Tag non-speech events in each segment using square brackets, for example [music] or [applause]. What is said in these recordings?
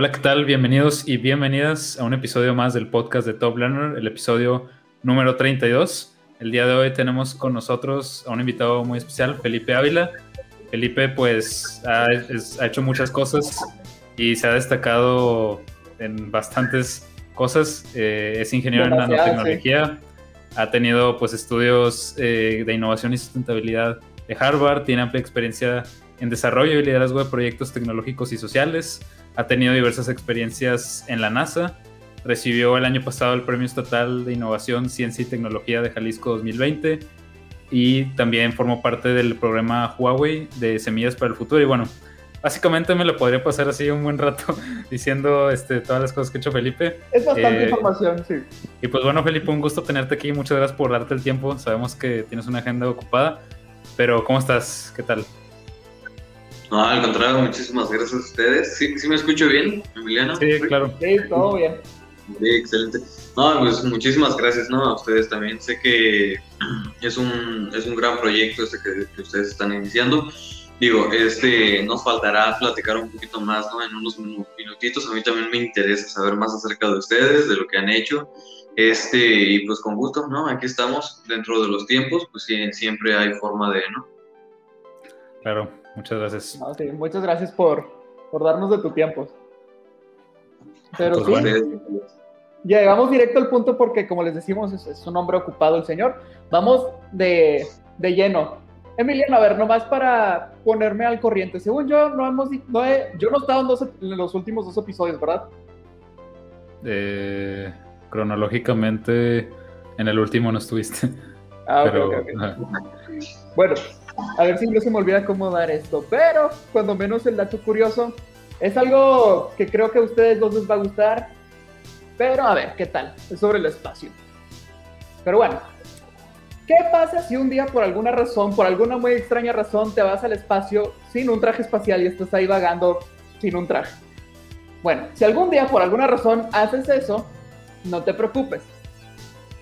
Hola, ¿qué tal? Bienvenidos y bienvenidas a un episodio más del podcast de Top Learner, el episodio número 32. El día de hoy tenemos con nosotros a un invitado muy especial, Felipe Ávila. Felipe pues ha, es- ha hecho muchas cosas y se ha destacado en bastantes cosas. Eh, es ingeniero en nanotecnología, ha tenido pues estudios eh, de innovación y sustentabilidad de Harvard, tiene amplia experiencia en desarrollo y liderazgo de proyectos tecnológicos y sociales, ha tenido diversas experiencias en la NASA, recibió el año pasado el Premio Estatal de Innovación, Ciencia y Tecnología de Jalisco 2020 y también formó parte del programa Huawei de Semillas para el Futuro y bueno, básicamente me lo podría pasar así un buen rato [laughs] diciendo este, todas las cosas que ha hecho Felipe. Es bastante Eh, información, sí. Y pues bueno, Felipe, un gusto tenerte aquí. Muchas gracias por darte el tiempo. Sabemos que tienes una agenda ocupada, pero ¿cómo estás? ¿Qué tal? No, al contrario, muchísimas gracias a ustedes. ¿Sí, sí me escucho bien, Emiliano? Sí, claro. Sí, todo bien. Sí, excelente. No, pues muchísimas gracias, ¿no? A ustedes también. Sé que [clears throat] es un, es un gran proyecto este que, que ustedes están iniciando. Digo, este, nos faltará platicar un poquito más, ¿no? En unos minu- minutitos. A mí también me interesa saber más acerca de ustedes, de lo que han hecho. Este, y pues con gusto, ¿no? Aquí estamos dentro de los tiempos, pues sí, siempre hay forma de, ¿no? Claro, muchas gracias. No, sí, Muchas gracias por, por darnos de tu tiempo. Pero Pues sí, bueno. Llegamos directo al punto porque, como les decimos, es, es un hombre ocupado el señor. Vamos de, de lleno. Emiliano, a ver, nomás para ponerme al corriente. Según yo, no hemos, no he- yo no he estado en, dos en los últimos dos episodios, ¿verdad? Eh, cronológicamente, en el último no estuviste. Ah, ok, pero, ok, ok. ajá. Bueno, a ver si no se me olvida cómo dar esto, pero cuando menos el dato curioso es algo que creo que a ustedes dos les va a gustar, pero a ver, ¿qué tal? Es sobre el espacio. Pero bueno, ¿qué pasa si un día por alguna razón, por alguna muy extraña razón, te vas al espacio sin un traje espacial y estás ahí vagando sin un traje? Bueno, si algún día por alguna razón haces eso, no te preocupes.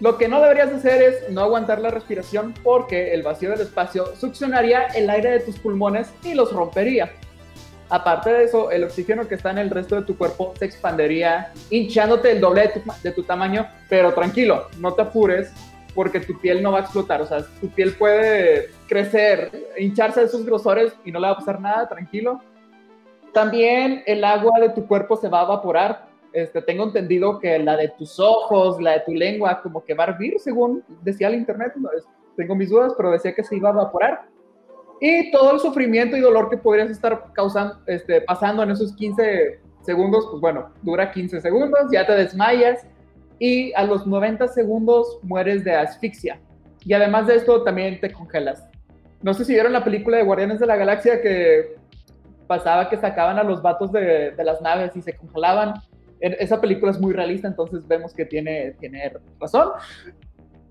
Lo que no deberías hacer es no aguantar la respiración porque el vacío del espacio succionaría el aire de tus pulmones y los rompería. Aparte de eso, el oxígeno que está en el resto de tu cuerpo se expandería, hinchándote el doble de tu, de tu tamaño, pero tranquilo, no te apures porque tu piel no va a explotar, o sea, tu piel puede crecer, hincharse de sus grosores y no le va a pasar nada, tranquilo. También el agua de tu cuerpo se va a evaporar, este, tengo entendido que la de tus ojos, la de tu lengua, como que va a hervir, según decía el internet. no, es- tengo mis dudas, pero decía que se iba a evaporar. Y todo el sufrimiento y dolor que podrías estar causando, este, pasando en esos 15 segundos, pues bueno, dura 15 segundos, ya te desmayas y a los 90 segundos mueres de asfixia. Y además de esto, también te congelas. No sé si vieron la película de Guardianes de la Galaxia que pasaba que sacaban a los vatos de, de las naves y se congelaban. Esa película es muy realista, entonces vemos que tiene, tiene razón.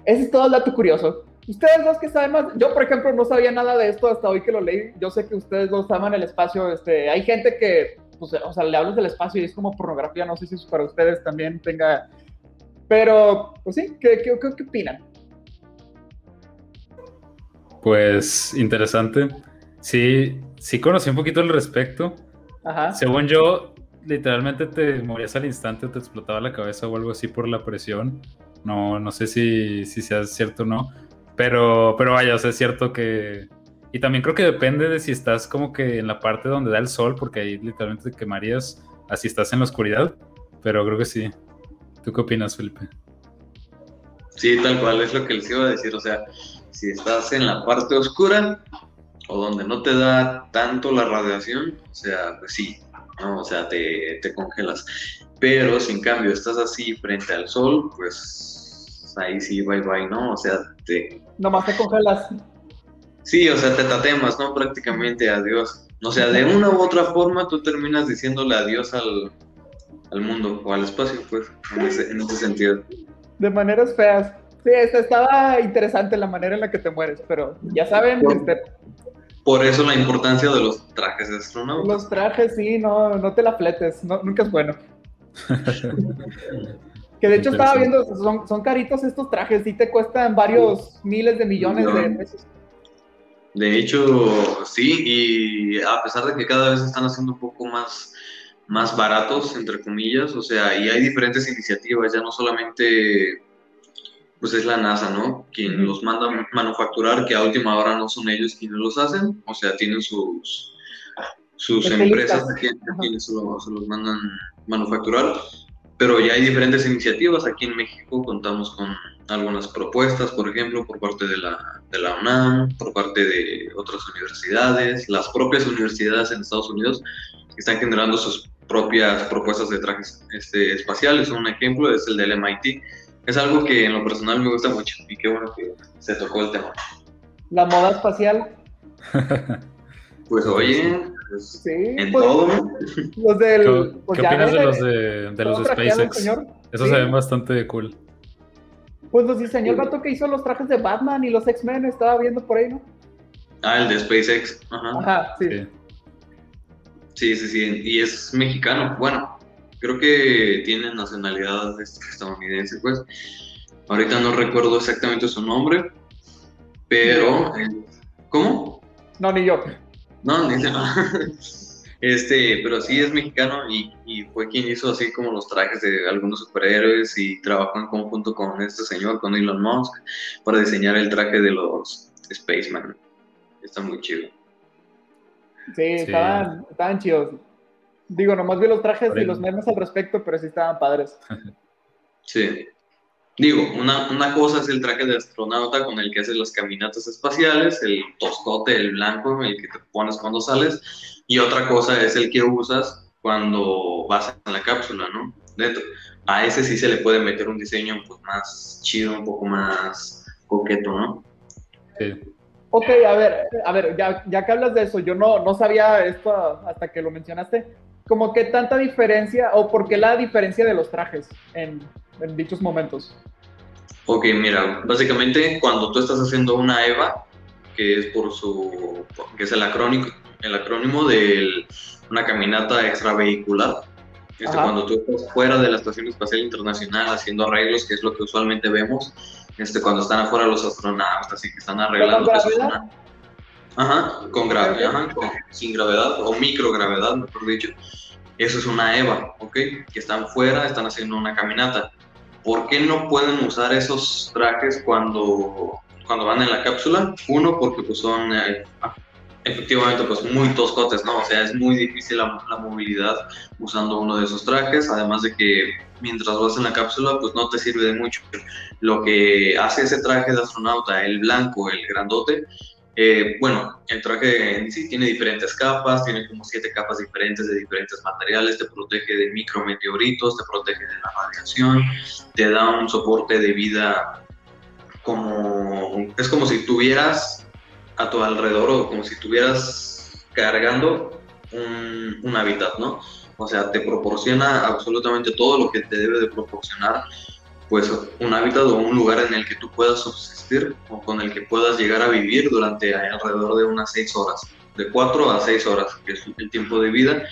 Ese es todo el dato curioso. Ustedes dos que saben más, yo por ejemplo no sabía nada de esto hasta hoy que lo leí. Yo sé que ustedes dos aman el espacio. Este, hay gente que, pues, o sea, le hablas del espacio y es como pornografía. No sé si para ustedes también tenga. Pero, pues sí, ¿qué, qué, qué- qué opinan? Pues interesante. Sí, sí conocí un poquito al respecto. Ajá. Según yo, literalmente te morías al instante, te explotaba la cabeza o algo así por la presión. No, no sé si, si sea cierto o no. Pero, pero vaya, o sea, es cierto que. Y también creo que depende de si estás como que en la parte donde da el sol, porque ahí literalmente te quemarías, así estás en la oscuridad. Pero creo que sí. ¿Tú qué opinas, Felipe? Sí, tal cual es lo que les iba a decir. O sea, si estás en la parte oscura o donde no te da tanto la radiación, o sea, pues sí, ¿no? O sea, te, te congelas. Pero si en cambio estás así frente al sol, pues ahí sí, bye bye, ¿no? O sea, te, Nomás te congelas. Sí, o sea, te tatemas, ¿no? Prácticamente adiós. O sea, de una u otra forma tú terminas diciéndole adiós al, al mundo o al espacio, pues, en ese, en ese sentido. De maneras feas. Sí, esta- estaba interesante la manera en la que te mueres, pero ya saben, este, Por eso la importancia de los trajes de astronauta. los trajes sí, no, no te la fletes, no- nunca es bueno. [laughs] Que de hecho estaba viendo, son, son caritos estos trajes, sí te cuestan varios miles de millones de pesos. De hecho, sí, y a pesar de que cada vez están haciendo un poco más, más baratos, entre comillas, o sea, y hay diferentes iniciativas, ya no solamente, pues es la NASA, ¿no? Quien los manda a manufacturar, que a última hora no son ellos quienes los hacen, o sea, tienen sus, sus empresas que- quienes se, lo- se los mandan manufacturar, pero ya hay diferentes iniciativas. Aquí en México contamos con algunas propuestas, por ejemplo, por parte de la, de la UNAM, por parte de otras universidades, las propias universidades en Estados Unidos que están generando sus propias propuestas de trajes este, espaciales. Un ejemplo es el del MIT. Es algo que en lo personal me gusta mucho y qué bueno que se tocó el tema. La moda espacial, [laughs] Pues oye, pues, sí, en pues, todo, los del... ¿Qué, pues qué opinas de los de, de los de SpaceX? Sí. se ven bastante cool. Pues los diseñó el vato que hizo los trajes de Batman y los X-Men, estaba viendo por ahí, ¿no? Ah, el de SpaceX. Ajá. Ajá, sí. Sí. Sí, sí, sí, y es mexicano. Bueno, creo que tiene nacionalidad estadounidense, pues. Ahorita no recuerdo exactamente su nombre, pero... eh, ¿Cómo? No, ni yo. No, ni [laughs] Este, pero sí es mexicano y, y fue quien hizo así como los trajes de algunos superhéroes y trabajó en conjunto con este señor, con Elon Musk, para diseñar el traje de los Spaceman. Está muy chido. Sí, Estaban, estaban chidos. Digo, nomás vi los trajes y los memes al respecto, pero sí estaban padres. Sí. Digo, una, una cosa es el traje de astronauta con el que haces las caminatas espaciales, el toscote, el blanco, el que te pones cuando sales, y otra cosa es el que usas cuando vas en la cápsula, ¿no? Dentro. A ese sí se le puede meter un diseño pues, más chido, un poco más coqueto, ¿no? Sí. Ok, a ver, a ver, ya, ya que hablas de eso, yo no, no sabía esto hasta que lo mencionaste. Como que tanta diferencia, o por qué la diferencia de los trajes en, en dichos momentos. Ok, mira, básicamente cuando tú estás haciendo una EVA, que es por su, que es el acrónimo, el acrónimo de una caminata extravehicular, este, cuando tú estás fuera de la Estación Espacial Internacional haciendo arreglos, que es lo que usualmente vemos, este, cuando están afuera los astronautas y que están arreglando. ¿Con que Ajá, con gravedad, ajá, con- sin gravedad o microgravedad, mejor dicho. Eso es una EVA, ¿ok? Que están fuera, están haciendo una caminata. ¿Por qué no pueden usar esos trajes cuando, cuando van en la cápsula? Uno, porque pues son eh, efectivamente pues muy toscotes, ¿no? O sea, es muy difícil la, la movilidad usando uno de esos trajes, además de que mientras vas en la cápsula pues no te sirve de mucho. Lo que hace ese traje de astronauta, el blanco, el grandote, eh, bueno, el traje en sí tiene diferentes capas, tiene como siete capas diferentes de diferentes materiales, te protege de micrometeoritos, te protege de la radiación, te da un soporte de vida como, es como si tuvieras a tu alrededor o como si estuvieras cargando un, un hábitat, ¿no? O sea, te proporciona absolutamente todo lo que te debe de proporcionar pues un hábitat o un lugar en el que tú puedas subsistir o con el que puedas llegar a vivir durante alrededor de unas seis horas, de cuatro a seis horas, que es el tiempo de vida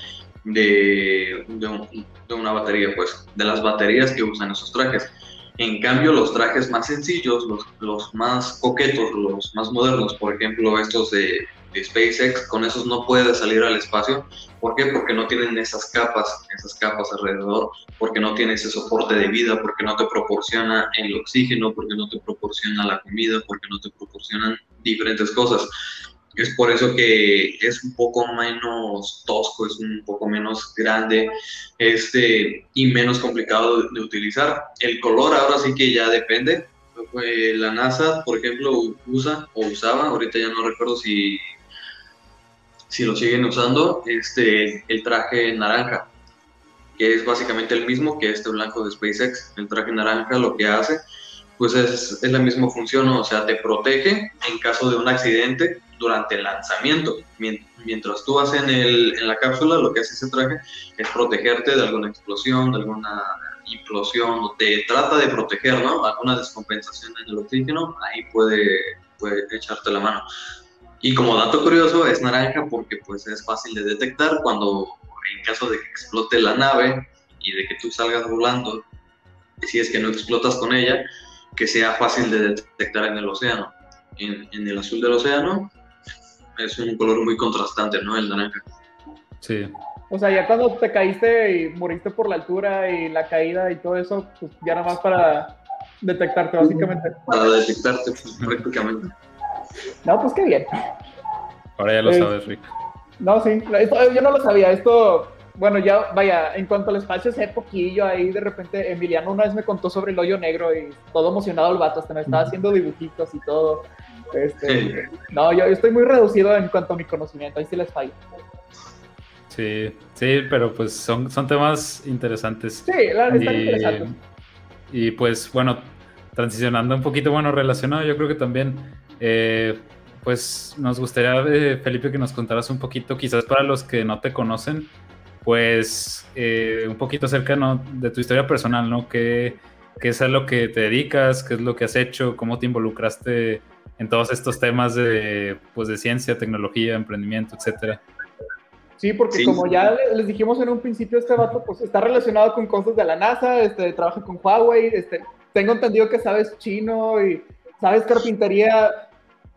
de, de, un- de una batería, pues, de las baterías que usan esos trajes. En cambio, los trajes más sencillos, los, los más coquetos, los más modernos, por ejemplo, estos de, de SpaceX, con esos no puedes salir al espacio. ¿Por qué? Porque no tienen esas capas, esas capas alrededor porque no tiene ese soporte de vida, porque no te proporciona el oxígeno, porque no te proporciona la comida, porque no te proporcionan diferentes cosas. Es por eso que es un poco menos tosco, es un poco menos grande este, y menos complicado de, de utilizar. El color ahora sí que ya depende. La NASA, por ejemplo, usa o usaba, ahorita ya no recuerdo si, si lo siguen usando, este, el traje naranja que es básicamente el mismo que este blanco de SpaceX. El traje naranja lo que hace, pues es, es la misma función, o sea, te protege en caso de un accidente durante el lanzamiento. Mientras tú vas en, el, en la cápsula, lo que hace ese traje es protegerte de alguna explosión, de alguna implosión, te trata de proteger, ¿no? Alguna descompensación en el oxígeno, ahí puede, puede echarte la mano. Y como dato curioso, es naranja porque pues es fácil de detectar cuando en caso de que explote la nave y de que tú salgas volando, si es que no explotas con ella, que sea fácil de detectar en el océano. En, en el azul del océano es un color muy contrastante, ¿no? El naranja. Sí. O sea, ya cuando te caíste y moriste por la altura y la caída y todo eso, pues ya nada más para detectarte, básicamente. Para detectarte, pues, prácticamente. No, pues qué bien. Ahora ya lo Eh, sabes, Rick. No, sí, esto- yo no lo sabía. Esto, bueno, ya, vaya, en cuanto al espacio, sé poquillo. Ahí de repente Emiliano una vez me contó sobre el hoyo negro y todo emocionado el vato, hasta me estaba haciendo dibujitos y todo. Este, Sí. no, yo, yo estoy muy reducido en cuanto a mi conocimiento, ahí sí les fallo. Sí, sí, pero pues son, son temas interesantes. Sí, la verdad, están Y- interesantes. Y pues bueno, transicionando un poquito, bueno, relacionado, yo creo que también, eh, pues nos gustaría, eh, Felipe, que nos contaras un poquito, quizás para los que no te conocen, pues eh, un poquito acerca ¿no? de tu historia personal, ¿no? ¿Qué, ¿Qué es a lo que te dedicas? ¿Qué es lo que has hecho? ¿Cómo te involucraste en todos estos temas de, pues, de ciencia, tecnología, emprendimiento, etcétera? Sí, porque Sí. como ya le- les dijimos en un principio, este vato pues está relacionado con cosas de la NASA, este, trabaja con Huawei, este, tengo entendido que sabes chino y sabes carpintería.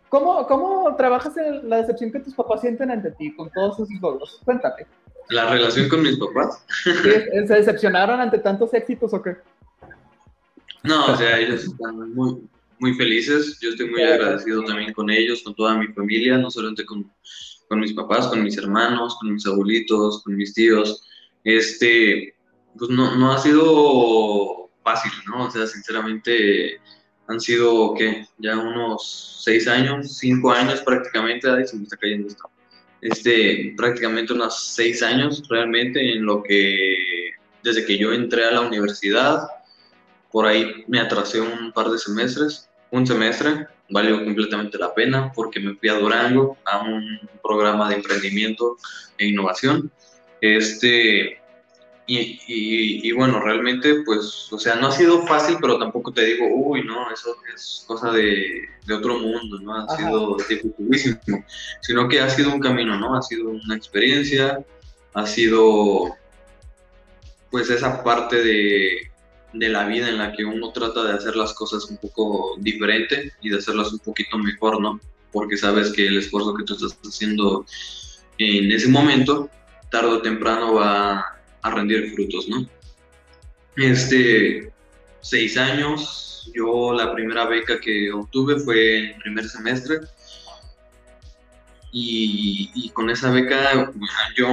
¿Cómo, ¿Cómo trabajas en la decepción que tus papás sienten ante ti con todos esos logros? Cuéntame. La relación con mis papás. ¿Sí, es- ¿Se decepcionaron ante tantos éxitos o qué? No, o sea, ellos están muy, muy felices. Yo estoy muy agradecido también con ellos, con toda mi familia, no solamente con, con mis papás, con mis hermanos, con mis abuelitos, con mis tíos. Este, pues no, no ha sido fácil, ¿no? O sea, sinceramente han sido, ¿qué? Ya unos seis años, cinco años prácticamente, ay, se me está cayendo esto. Este, prácticamente unos seis años realmente en lo que, desde que yo entré a la universidad, por ahí me atrasé un par de semestres, un semestre, valió completamente la pena porque me fui a Durango a un programa de emprendimiento e innovación. Este, y, y, y, bueno, realmente, pues, o sea, no ha sido fácil, pero tampoco te digo, uy, no, eso es cosa de, de otro mundo, ¿no? Ha Ajá. sido dificilísimo, sino que ha sido un camino, ¿no? Ha sido una experiencia, ha sido, pues, esa parte de, de la vida en la que uno trata de hacer las cosas un poco diferente y de hacerlas un poquito mejor, ¿no? Porque sabes que el esfuerzo que tú estás haciendo en ese momento, tarde o temprano va a rendir frutos, ¿no? Este, seis años, yo la primera beca que obtuve fue en primer semestre y, y con esa beca yo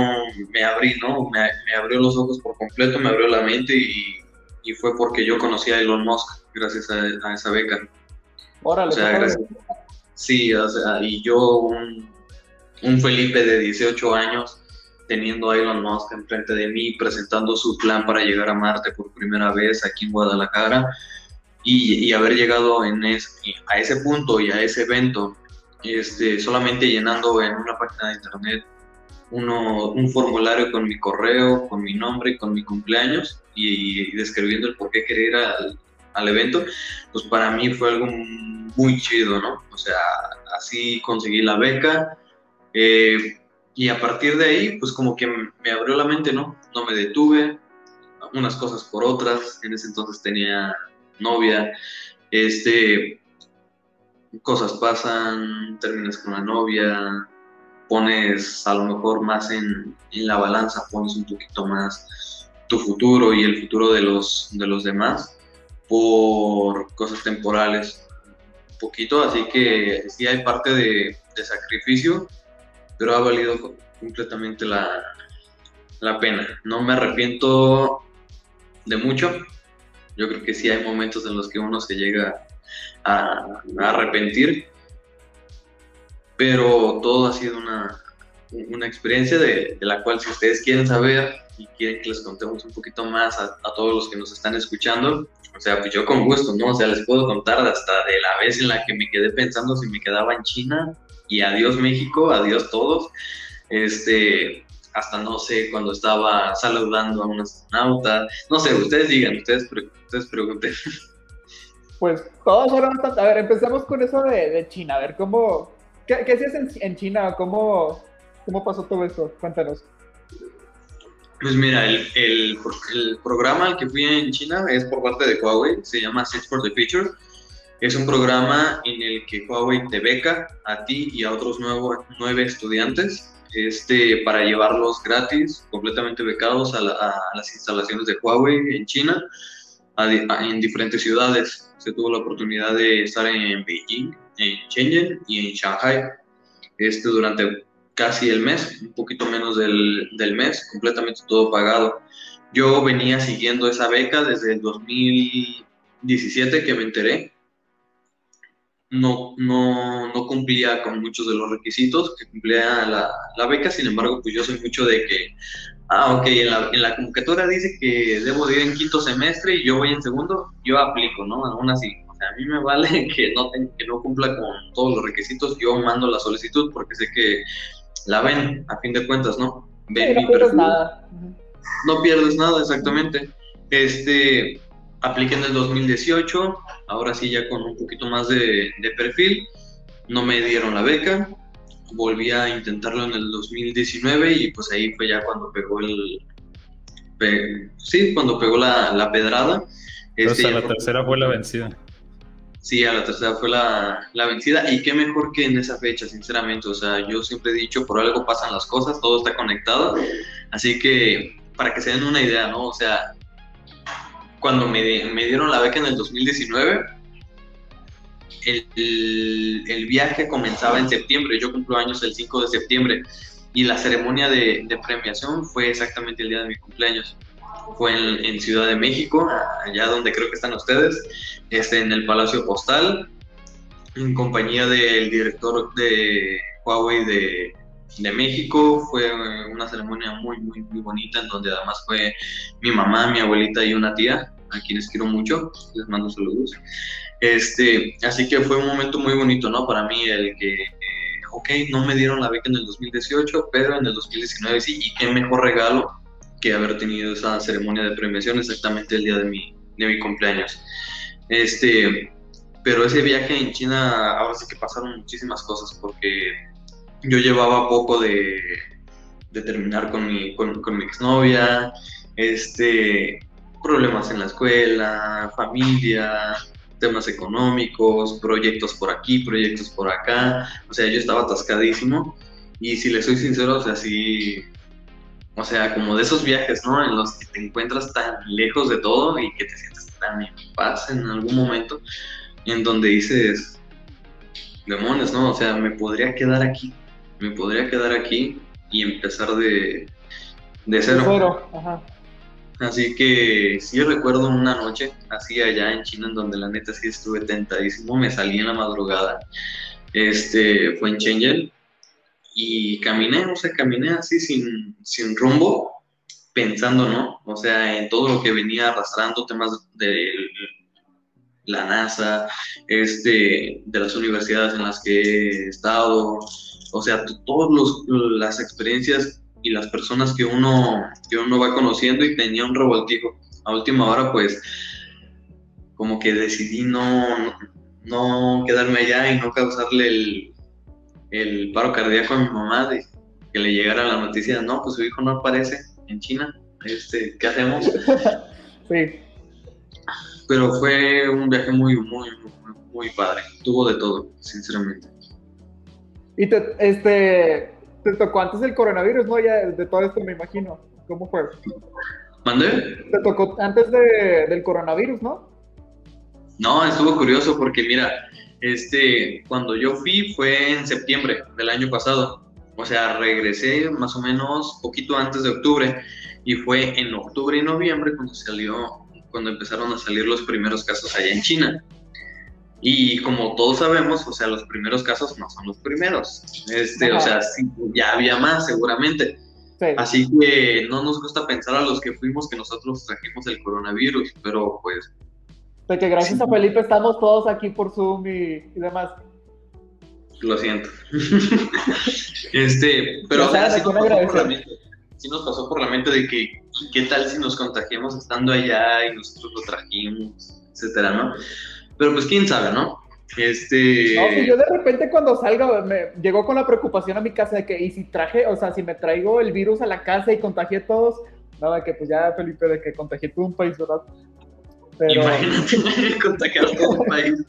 me abrí, ¿no? Me, me abrió los ojos por completo, me abrió la mente y, y fue porque yo conocí a Elon Musk gracias a, a esa beca. Órale, O sea, qué gracias. Sí, o sea, y yo, un, un Felipe de 18 años, teniendo a Elon Musk enfrente de mí, presentando su plan para llegar a Marte por primera vez aquí en Guadalajara, y, y haber llegado en es, a ese punto y a ese evento, este, solamente llenando en una página de internet uno, un formulario con mi correo, con mi nombre con mi cumpleaños, y, y describiendo el por qué quería ir al, al evento, pues para mí fue algo muy chido, ¿no? O sea, así conseguí la beca eh, y a partir de ahí, pues como que me abrió la mente, ¿no? No me detuve, unas cosas por otras, en ese entonces tenía novia, este, cosas pasan, terminas con la novia, pones a lo mejor más en, en la balanza, pones un poquito más tu futuro y el futuro de los, de los demás por cosas temporales un poquito, así que sí hay parte de, de sacrificio, pero ha valido completamente la, la, pena. No me arrepiento de mucho, yo creo que sí hay momentos en los que uno se llega a, a arrepentir, pero todo ha sido una, una experiencia de, la cual si ustedes quieren saber y quieren que les contemos un poquito más a, a todos los que nos están escuchando, o sea, pues yo con gusto, ¿no? O sea, les puedo contar hasta de la vez en la que me quedé pensando si me quedaba en China y adiós México, adiós todos. Este, hasta no sé, cuando estaba saludando a un astronauta, no sé, ustedes digan, ustedes, ustedes pregunten. [laughs] Pues todos fueron bastante, a ver, empecemos con eso de, China, a ver, ¿cómo, qué, qué hacías en, en, China? ¿Cómo, ¿Cómo pasó todo esto? Cuéntanos. Pues mira, el, el, el, programa al que fui en China es por parte de Huawei, se llama Search for the Future. Es un programa en el que Huawei te beca a ti y a otros nuevo, nueve estudiantes este, para llevarlos gratis, completamente becados a, las instalaciones de Huawei en China, en diferentes ciudades. Se tuvo la oportunidad de estar en Beijing, en Shenzhen y en Shanghai este, durante casi el mes, un poquito menos del, del mes, completamente todo pagado. Yo venía siguiendo esa beca desde el 2017 que me enteré no, no, no, cumplía con muchos de los requisitos que cumplía la, la, beca, sin embargo, pues yo soy mucho de que, ah, ok, en la, en la convocatoria dice que debo ir en quinto semestre y yo voy en segundo, yo aplico, ¿no? Aún así, o sea, a mí me vale [laughs] que no, que no cumpla con todos los requisitos, yo mando la solicitud porque sé que la ven, a fin de cuentas, ¿no? Ven no pierdes nada. No pierdes nada, exactamente. Este, apliqué en el 2018, ahora sí ya con un poquito más de, perfil, no me dieron la beca, volví a intentarlo en el 2019 y pues ahí fue ya cuando pegó el... sí, cuando pegó la, pedrada. Este, la tercera fue la vencida. Sí, a la tercera fue la, la, vencida y qué mejor que en esa fecha, sinceramente. O sea, yo siempre he dicho, por algo pasan las cosas, todo está conectado. Así que, para que se den una idea, ¿no? O sea, cuando me, dieron la beca en el 2019, el, viaje comenzaba en septiembre, yo cumplo años el 5 de septiembre y la ceremonia de, premiación fue exactamente el día de mi cumpleaños. Fue en, Ciudad de México, allá donde creo que están ustedes, este, en el Palacio Postal, en compañía del director de Huawei de, de México. Fue una ceremonia muy, muy, muy bonita, en donde además fue mi mamá, mi abuelita y una tía a quienes quiero mucho, les mando saludos. Este, así que fue un momento muy bonito, ¿no? Para mí el que, eh, ok, no me dieron la beca en el 2018, pero en el 2019 sí, y qué mejor regalo que haber tenido esa ceremonia de premiación exactamente el día de mi, de mi cumpleaños. Este, pero ese viaje en China, ahora sí que pasaron muchísimas cosas, porque yo llevaba poco de, de terminar con mi, con, mi exnovia, este, problemas en la escuela, familia, temas económicos, proyectos por aquí, proyectos por acá. O sea, yo estaba atascadísimo. Y si le soy sincero, o sea, sí. O sea, como de esos viajes, ¿no? En los que te encuentras tan lejos de todo y que te sientes tan en paz en algún momento, en donde dices, demonios, ¿no? O sea, me podría quedar aquí. Me podría quedar aquí y empezar de, de cero. De cero, ajá. Así que sí recuerdo una noche, así allá en China, en donde la neta sí estuve tentadísimo, me salí en la madrugada, este, fue en Shenzhen, y caminé, o sea, caminé así sin, sin rumbo, pensando, ¿no? O sea, en todo lo que venía arrastrando, temas de la NASA, este, de las universidades en las que he estado, o sea, todas las experiencias y las personas que uno, que uno va conociendo y tenía un revoltijo. A última hora, pues, como que decidí no, no, quedarme allá y no causarle el, el paro cardíaco a mi mamá de que le llegara la noticia, no, pues su hijo no aparece en China, este, ¿qué hacemos? [laughs] Sí. Pero fue un viaje muy, muy, muy, padre, tuvo de todo, sinceramente. Y te, este, te tocó antes del coronavirus, ¿no? Ya de todo esto me imagino. ¿Cómo fue? ¿Mandé? Te tocó antes de, del coronavirus, ¿no? No, estuvo curioso porque mira, este, cuando yo fui fue en septiembre del año pasado. O sea, regresé más o menos poquito antes de octubre y fue en octubre y noviembre cuando salió, cuando empezaron a salir los primeros casos allá en China. Y como todos sabemos, o sea, los primeros casos no son los primeros. Este, o sea, ya había más seguramente. Así que no nos gusta pensar a los que fuimos que nosotros trajimos el coronavirus, pero pues... De que gracias a Felipe estamos todos aquí por Zoom y, demás. Lo siento. [laughs] este, pero o sea, sí, nos pasó por la mente, de que, ¿qué tal si nos contagiamos estando allá y nosotros lo trajimos, etcétera, ¿no? Pero pues quién sabe, ¿no? Este... No, yo de repente cuando salga me llegó con la preocupación a mi casa de que, y si traje, o sea, si me traigo el virus a la casa y contagié a todos, nada, que pues ya Felipe, de que contagié todo un país, ¿verdad? Pero... Imagínate [laughs] contagiar todo un país.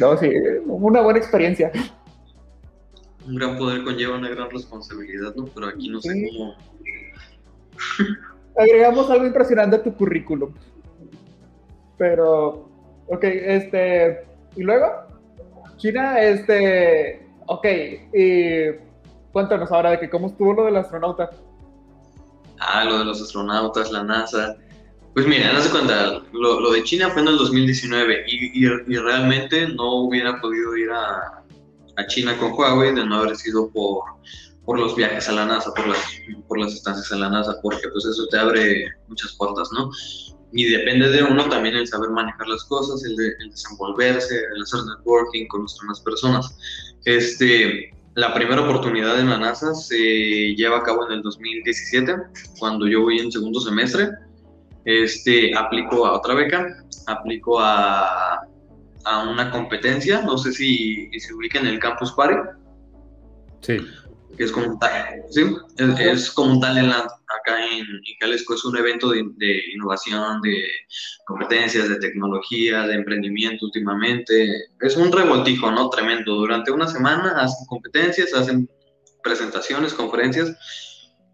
no, sí, una buena experiencia. Un gran poder conlleva una gran responsabilidad, ¿no? Pero aquí no sé cómo... Agregamos algo impresionante a tu currículum. Pero, ok, este, y luego, China, este, ok, y cuéntanos ahora de que cómo estuvo lo del astronauta. Ah, lo de los astronautas, la NASA. Pues mira, no se cuenta, lo, de China fue en el 2019 y, y, realmente no hubiera podido ir a, a, China con Huawei de no haber sido por, por los viajes a la NASA, por las, por las estancias en la NASA, porque pues eso te abre muchas puertas, ¿no? Y depende de uno también el saber manejar las cosas, el, de, desenvolverse, el hacer networking con las demás personas. Este, la primera oportunidad en la NASA se lleva a cabo en el 2017, cuando yo voy en segundo semestre. Este, aplico a otra beca, aplico a, a una competencia, no sé si, si se ubica en el Campus Party. Sí que es como un tal, ¿sí? es, como un talent acá en, Jalisco, es un evento de, innovación, de competencias, de tecnología, de emprendimiento últimamente, es un revoltijo, ¿no? Tremendo, durante una semana hacen competencias, hacen presentaciones, conferencias,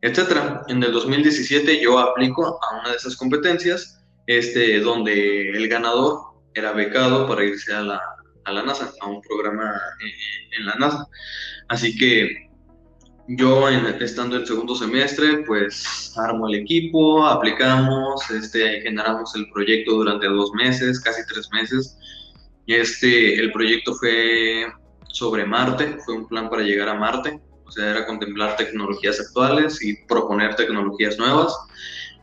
etcétera. En el 2017 yo aplico a una de esas competencias, este, donde el ganador era becado para irse a la, a la NASA, a un programa en, en la NASA. Así que yo estando en segundo semestre, pues armo el equipo, aplicamos, este, generamos el proyecto durante dos meses, casi tres meses. Este, el proyecto fue sobre Marte, fue un plan para llegar a Marte, o sea, era contemplar tecnologías actuales y proponer tecnologías nuevas,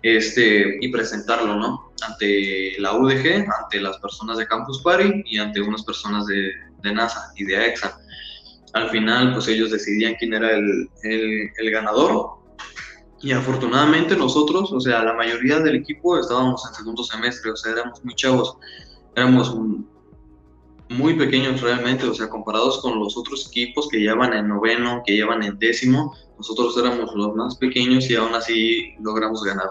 este, y presentarlo, ¿no? Ante la UDG, ante las personas de Campus Party y ante unas personas de, de NASA y de AEXA al final pues ellos decidían quién era el, el, ganador. Y afortunadamente nosotros, o sea, la mayoría del equipo estábamos en segundo semestre, o sea, éramos muy chavos, éramos muy pequeños realmente, o sea, comparados con los otros equipos que llevan en noveno, que llevan en décimo, nosotros éramos los más pequeños y aún así logramos ganar.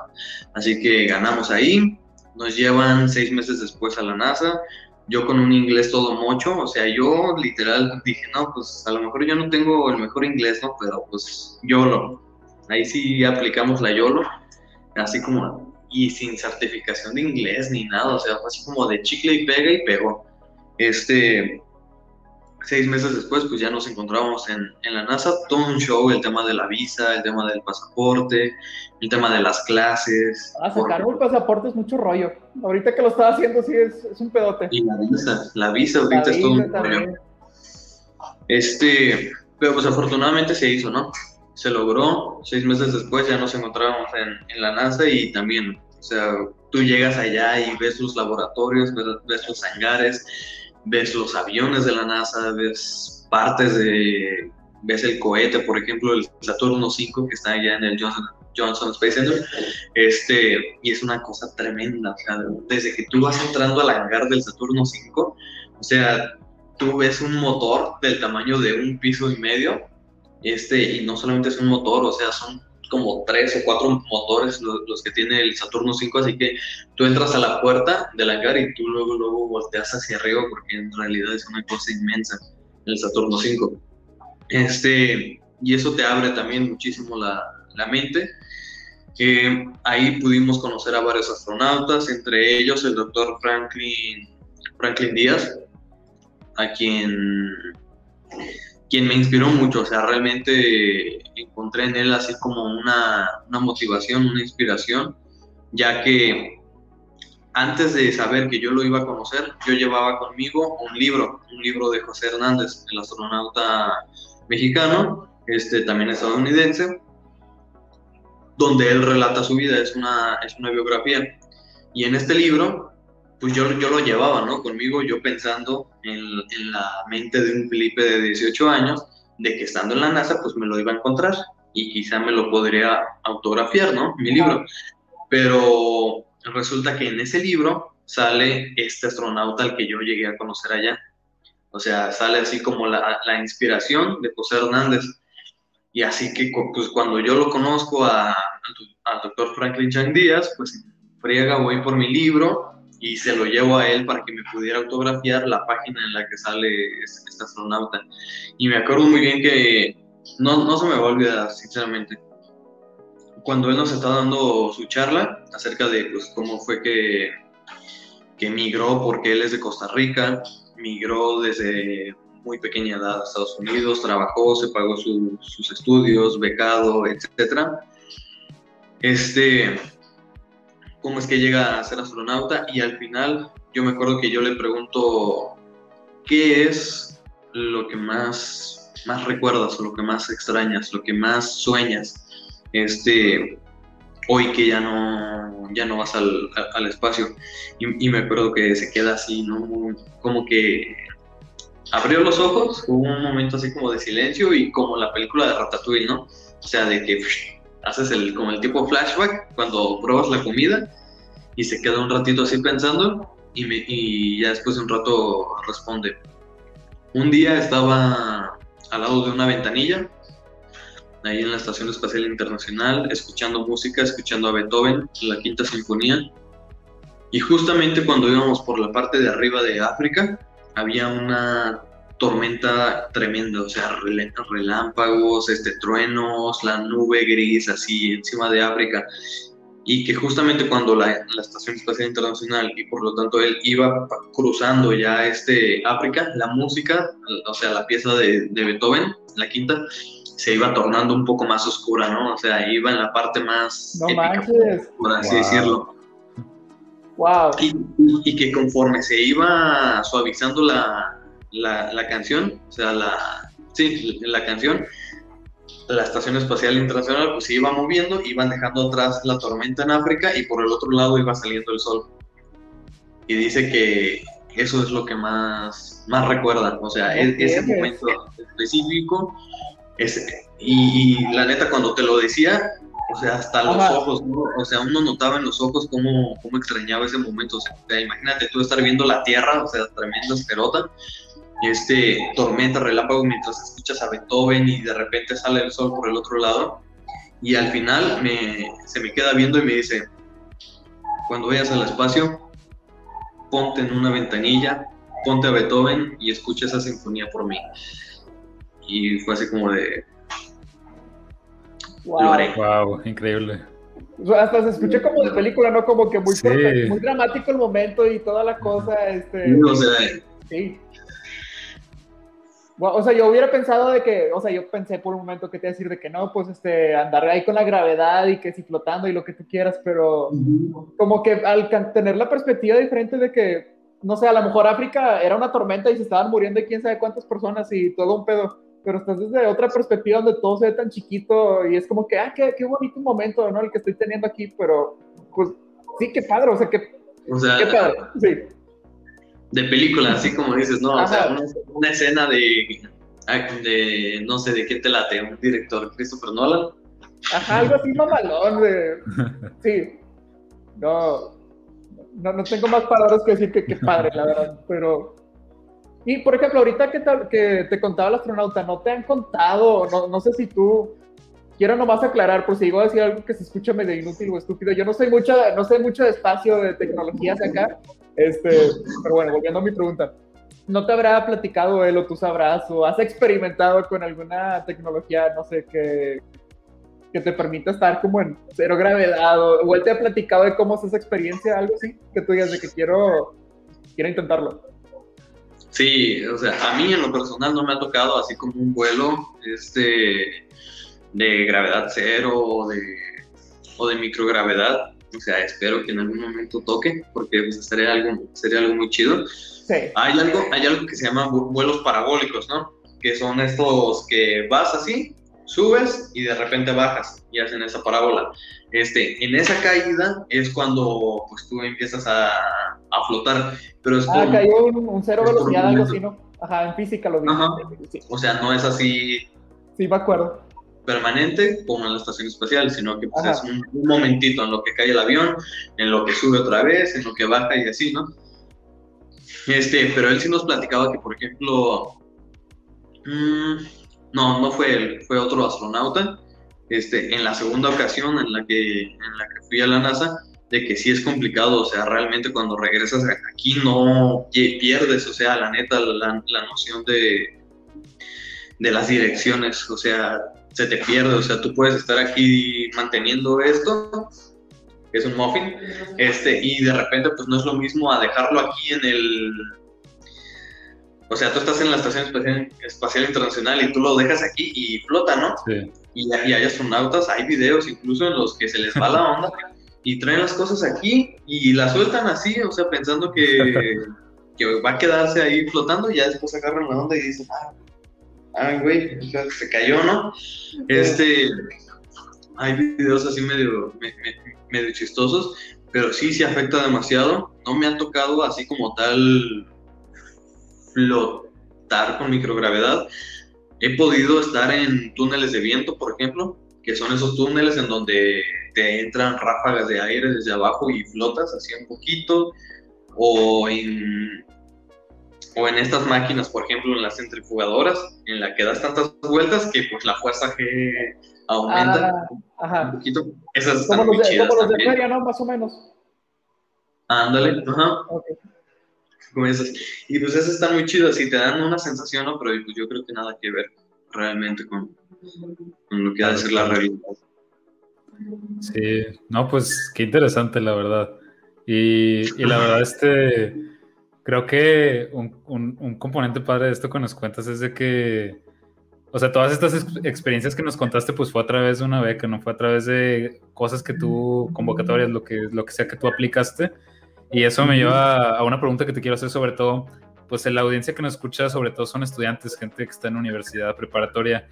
Así que ganamos ahí, nos llevan seis meses después a la NASA, yo con un inglés todo mocho, o sea, yo literal dije, no, pues a lo mejor yo no tengo el mejor inglés, ¿no? Pero pues YOLO. Ahí sí aplicamos la YOLO, así como, y sin certificación de inglés ni nada, o sea, fue así como de chicle y pega y pegó. Este, seis meses después, pues ya nos encontrábamos en, en, la NASA, todo un show, el tema de la visa, el tema del pasaporte, el tema de las clases. Ah, sacar un pasaporte es mucho rollo. Ahorita que lo estaba haciendo, sí, es, es un pedote. Y la visa, la visa ahorita es todo un rollo. Este, pero pues afortunadamente se hizo, ¿no? Se logró, seis meses después ya nos encontrábamos en, en la NASA y también, o sea, tú llegas allá y ves los laboratorios, ves, ves los hangares, ves los aviones de la NASA, ves partes de, ves el cohete, por ejemplo, el Saturno 5 que está allá en el Johnson, Johnson Space Center, este, y es una cosa tremenda, o sea, desde que tú vas entrando al hangar del Saturno 5, o sea, tú ves un motor del tamaño de un piso y medio, este, y no solamente es un motor, o sea, son como tres o cuatro motores los, que tiene el Saturno 5, así que tú entras a la puerta del hangar y tú luego, luego volteas hacia arriba porque en realidad es una cosa inmensa el Saturno 5. Este, y eso te abre también muchísimo la, la mente. que ahí pudimos conocer a varios astronautas, entre ellos el doctor Franklin, Franklin Díaz, a quien quien me inspiró mucho, o sea, realmente encontré en él así como una, una motivación, una inspiración, ya que antes de saber que yo lo iba a conocer, yo llevaba conmigo un libro, un libro de José Hernández, el astronauta mexicano, este, también estadounidense, donde él relata su vida, es una, es una biografía. Y en este libro pues yo, yo lo llevaba, ¿no? Conmigo, yo pensando en, en, la mente de un Felipe de 18 años, de que estando en la NASA, pues me lo iba a encontrar y quizá me lo podría autografiar, ¿no? Mi libro. Pero resulta que en ese libro sale este astronauta al que yo llegué a conocer allá. O sea, sale así como la, la inspiración de José Hernández. Y así que pues, cuando yo lo conozco a, al doctor Franklin Chang Díaz, pues friega, voy por mi libro y se lo llevo a él para que me pudiera autografiar la página en la que sale este, astronauta. Y me acuerdo muy bien que no, no se me va a olvidar, sinceramente. Cuando él nos está dando su charla acerca de pues, cómo fue que, que migró, porque él es de Costa Rica, migró desde muy pequeña edad a Estados Unidos, trabajó, se pagó sus estudios, becado, etc. Este, cómo es que llega a ser astronauta y al final yo me acuerdo que yo le pregunto, ¿qué es lo que más, más recuerdas, lo que más extrañas, lo que más sueñas este, hoy que ya no, ya no vas al, al espacio? Y, y, me acuerdo que se queda así, ¿no? Como que abrió los ojos, hubo un momento así como de silencio y como la película de Ratatouille, ¿no? O sea, de que haces el, como el tipo flashback cuando pruebas la comida y se queda un ratito así pensando y, me, y ya después de un rato responde. Un día estaba al lado de una ventanilla, ahí en la Estación Espacial Internacional, escuchando música, escuchando a Beethoven, la Quinta Sinfonía, y justamente cuando íbamos por la parte de arriba de África, había una tormenta tremenda, o sea, relámpagos, este, truenos, la nube gris así encima de África. Y que justamente cuando la, la, Estación Espacial Internacional y por lo tanto él iba cruzando ya este África, la música, o sea, la pieza de, de Beethoven, la quinta, se iba tornando un poco más oscura, ¿no? O sea, iba en la parte más no épica, por así wow. decirlo. Wow. Y, y, que conforme se iba suavizando la, la, la, canción, o sea, la, sí, la canción, la Estación Espacial Internacional pues se iba moviendo, iban dejando atrás la tormenta en África y por el otro lado iba saliendo el sol. Y dice que eso es lo que más, más recuerdan, o sea, es, ese momento específico. Ese, y, y, la neta, cuando te lo decía, o sea, hasta los Ajá. ojos, ¿no? o sea, uno notaba en los ojos cómo, cómo extrañaba ese momento. O sea, imagínate tú estar viendo la Tierra, o sea, tremenda esperota, este tormenta, relámpago, mientras escuchas a Beethoven y de repente sale el sol por el otro lado. Y al final me, se me queda viendo y me dice, cuando vayas al espacio, ponte en una ventanilla, ponte a Beethoven y escucha esa sinfonía por mí. Y fue así como de... Wow, lo haré. wow increíble. Hasta se escuché como de película, ¿no? Como que muy, sí. muy dramático el momento y toda la cosa. Este, o sea, sí. O sea, yo hubiera pensado de que, o sea, yo pensé por un momento que te iba a decir de que no, pues este, andar ahí con la gravedad y que si flotando y lo que tú quieras, pero uh -huh. como que al tener la perspectiva diferente de que, no sé, a lo mejor África era una tormenta y se estaban muriendo de quién sabe cuántas personas y todo un pedo, pero estás desde otra perspectiva donde todo se ve tan chiquito y es como que, ah, qué, qué bonito momento, ¿no? El que estoy teniendo aquí, pero pues sí, qué padre, o sea, qué, o sea, qué padre, sí de película, así como dices, ¿no? O sea, una, una, escena de, de, no sé, de qué te late, un director, Christopher Nolan. Ajá, algo así mamalón, de... [laughs] Sí. No, no, no tengo más palabras que decir que qué padre, la verdad, pero... Y, por ejemplo, ahorita que te, que te contaba el astronauta, ¿no te han contado, no, no sé si tú quiero nomás aclarar, por si digo a decir algo que se escucha medio inútil o estúpido, yo no soy mucho, no sé mucho de espacio de tecnologías acá, este, pero bueno, volviendo a mi pregunta, ¿no te habrá platicado él o tú sabrás o has experimentado con alguna tecnología, no sé, que, que te permita estar como en cero gravedad o, o él te ha platicado de cómo es esa experiencia, algo así, que tú digas de que quiero, quiero intentarlo? Sí, o sea, a mí en lo personal no me ha tocado así como un vuelo, este de gravedad cero o de, o de microgravedad. O sea, espero que en algún momento toque, porque pues, sería, algo, sería algo muy chido. Sí. Hay, algo, hay algo que se llama vuelos parabólicos, ¿no? Que son estos que vas así subes y de repente bajas y hacen esa parábola. Este, en esa caída es cuando pues tú empiezas a, a flotar, pero es Ah, cayó un, un cero velocidad, algo así, ¿no? Ajá, en física lo vi. Ajá. Sí, O sea, no es así sí, me acuerdo. Permanente como en la estación espacial, sino que pues, es un, un momentito en lo que cae el avión, en lo que sube otra vez, en lo que baja y así, ¿no? Este, pero él sí nos platicaba que, por ejemplo, mm, no, no fue él, fue otro astronauta, este, en la segunda ocasión en la que, en la que fui a la NASA, de que sí es complicado, o sea, realmente cuando regresas aquí no pi- pierdes, o sea, la neta, la, la noción de, de las direcciones, o sea, se te pierde, o sea, tú puedes estar aquí manteniendo esto, que es un muffin, este, y de repente pues no es lo mismo a dejarlo aquí en el... O sea, tú estás en la Estación Espacial, Espacial Internacional y tú lo dejas aquí y flota, ¿no? Sí. Y, y hay astronautas, hay videos incluso en los que se les va la onda [laughs] y traen las cosas aquí y las sueltan así, o sea, pensando que, [laughs] que va a quedarse ahí flotando y ya después agarran la onda y dicen, ah, ah, güey, se cayó, ¿no? Este, hay videos así medio, me- me- medio chistosos, pero sí, sí afecta demasiado. No me ha tocado así como tal flotar con microgravedad. He podido estar en túneles de viento, por ejemplo, que son esos túneles en donde te entran ráfagas de aire desde abajo y flotas así un poquito, o en, o en estas máquinas, por ejemplo, en las centrifugadoras, en la que das tantas vueltas que pues la fuerza G aumenta Ah, un ajá. poquito. Esas están Como muy los, de, chidas como los de feria, ¿no? Más o menos. Ándale, ajá, Ok. como esas. Y pues esas están muy chidas y te dan una sensación, ¿no? Pero pues yo creo que nada que ver realmente con, con lo que ha de ser la realidad. Sí, no, pues qué interesante, la verdad. Y, y la verdad, este, creo que un, un- un componente padre de esto que nos cuentas es de que, o sea, todas estas ex- experiencias que nos contaste, pues fue a través de una beca, no fue a través de cosas que tú, convocatorias, lo que, lo que sea que tú aplicaste. Y eso me lleva a una pregunta que te quiero hacer sobre todo, pues en la audiencia que nos escucha, sobre todo son estudiantes, gente que está en universidad preparatoria.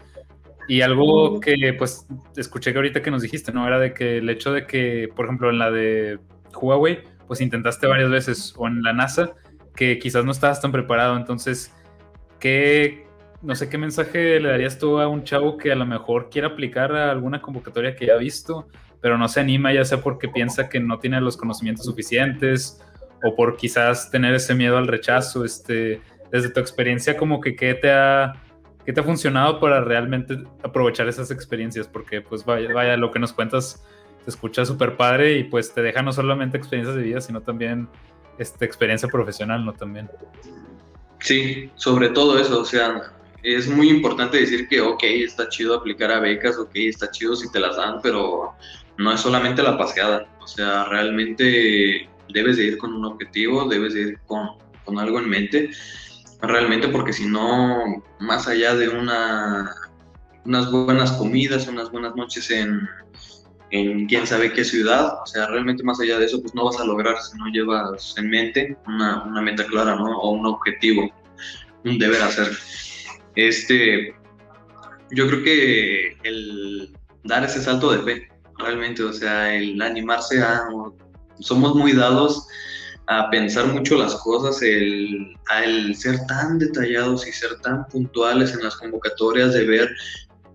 Y algo que pues escuché que ahorita que nos dijiste, ¿no? Era de que el hecho de que, por ejemplo, en la de Huawei, pues intentaste varias veces, o en la NASA, que quizás no estabas tan preparado. Entonces, ¿qué, no sé qué mensaje le darías tú a un chavo que a lo mejor quiera aplicar a alguna convocatoria que ya ha visto, pero no se anima, ya sea porque piensa que no tiene los conocimientos suficientes o por quizás tener ese miedo al rechazo? Este, desde tu experiencia, como que qué te ha ¿Qué te ha funcionado para realmente aprovechar esas experiencias? Porque, pues, vaya, vaya lo que nos cuentas se escucha súper padre y, pues, te deja no solamente experiencias de vida, sino también este, experiencia profesional, ¿no? También. Sí, sobre todo eso, o sea, es muy importante decir que, ok, está chido aplicar a becas, ok, está chido si te las dan, pero no es solamente la paseada, o sea, realmente debes de ir con un objetivo, debes de ir con, con algo en mente, realmente porque si no, más allá de una, unas buenas comidas, unas buenas noches en, en quién sabe qué ciudad, o sea, realmente más allá de eso, pues no vas a lograr si no llevas en mente una, una meta clara, ¿no? O un objetivo, un deber hacer. Este, yo creo que el dar ese salto de fe, realmente, o sea, el animarse a, somos muy dados a pensar mucho las cosas, el, a el ser tan detallados y ser tan puntuales en las convocatorias, de ver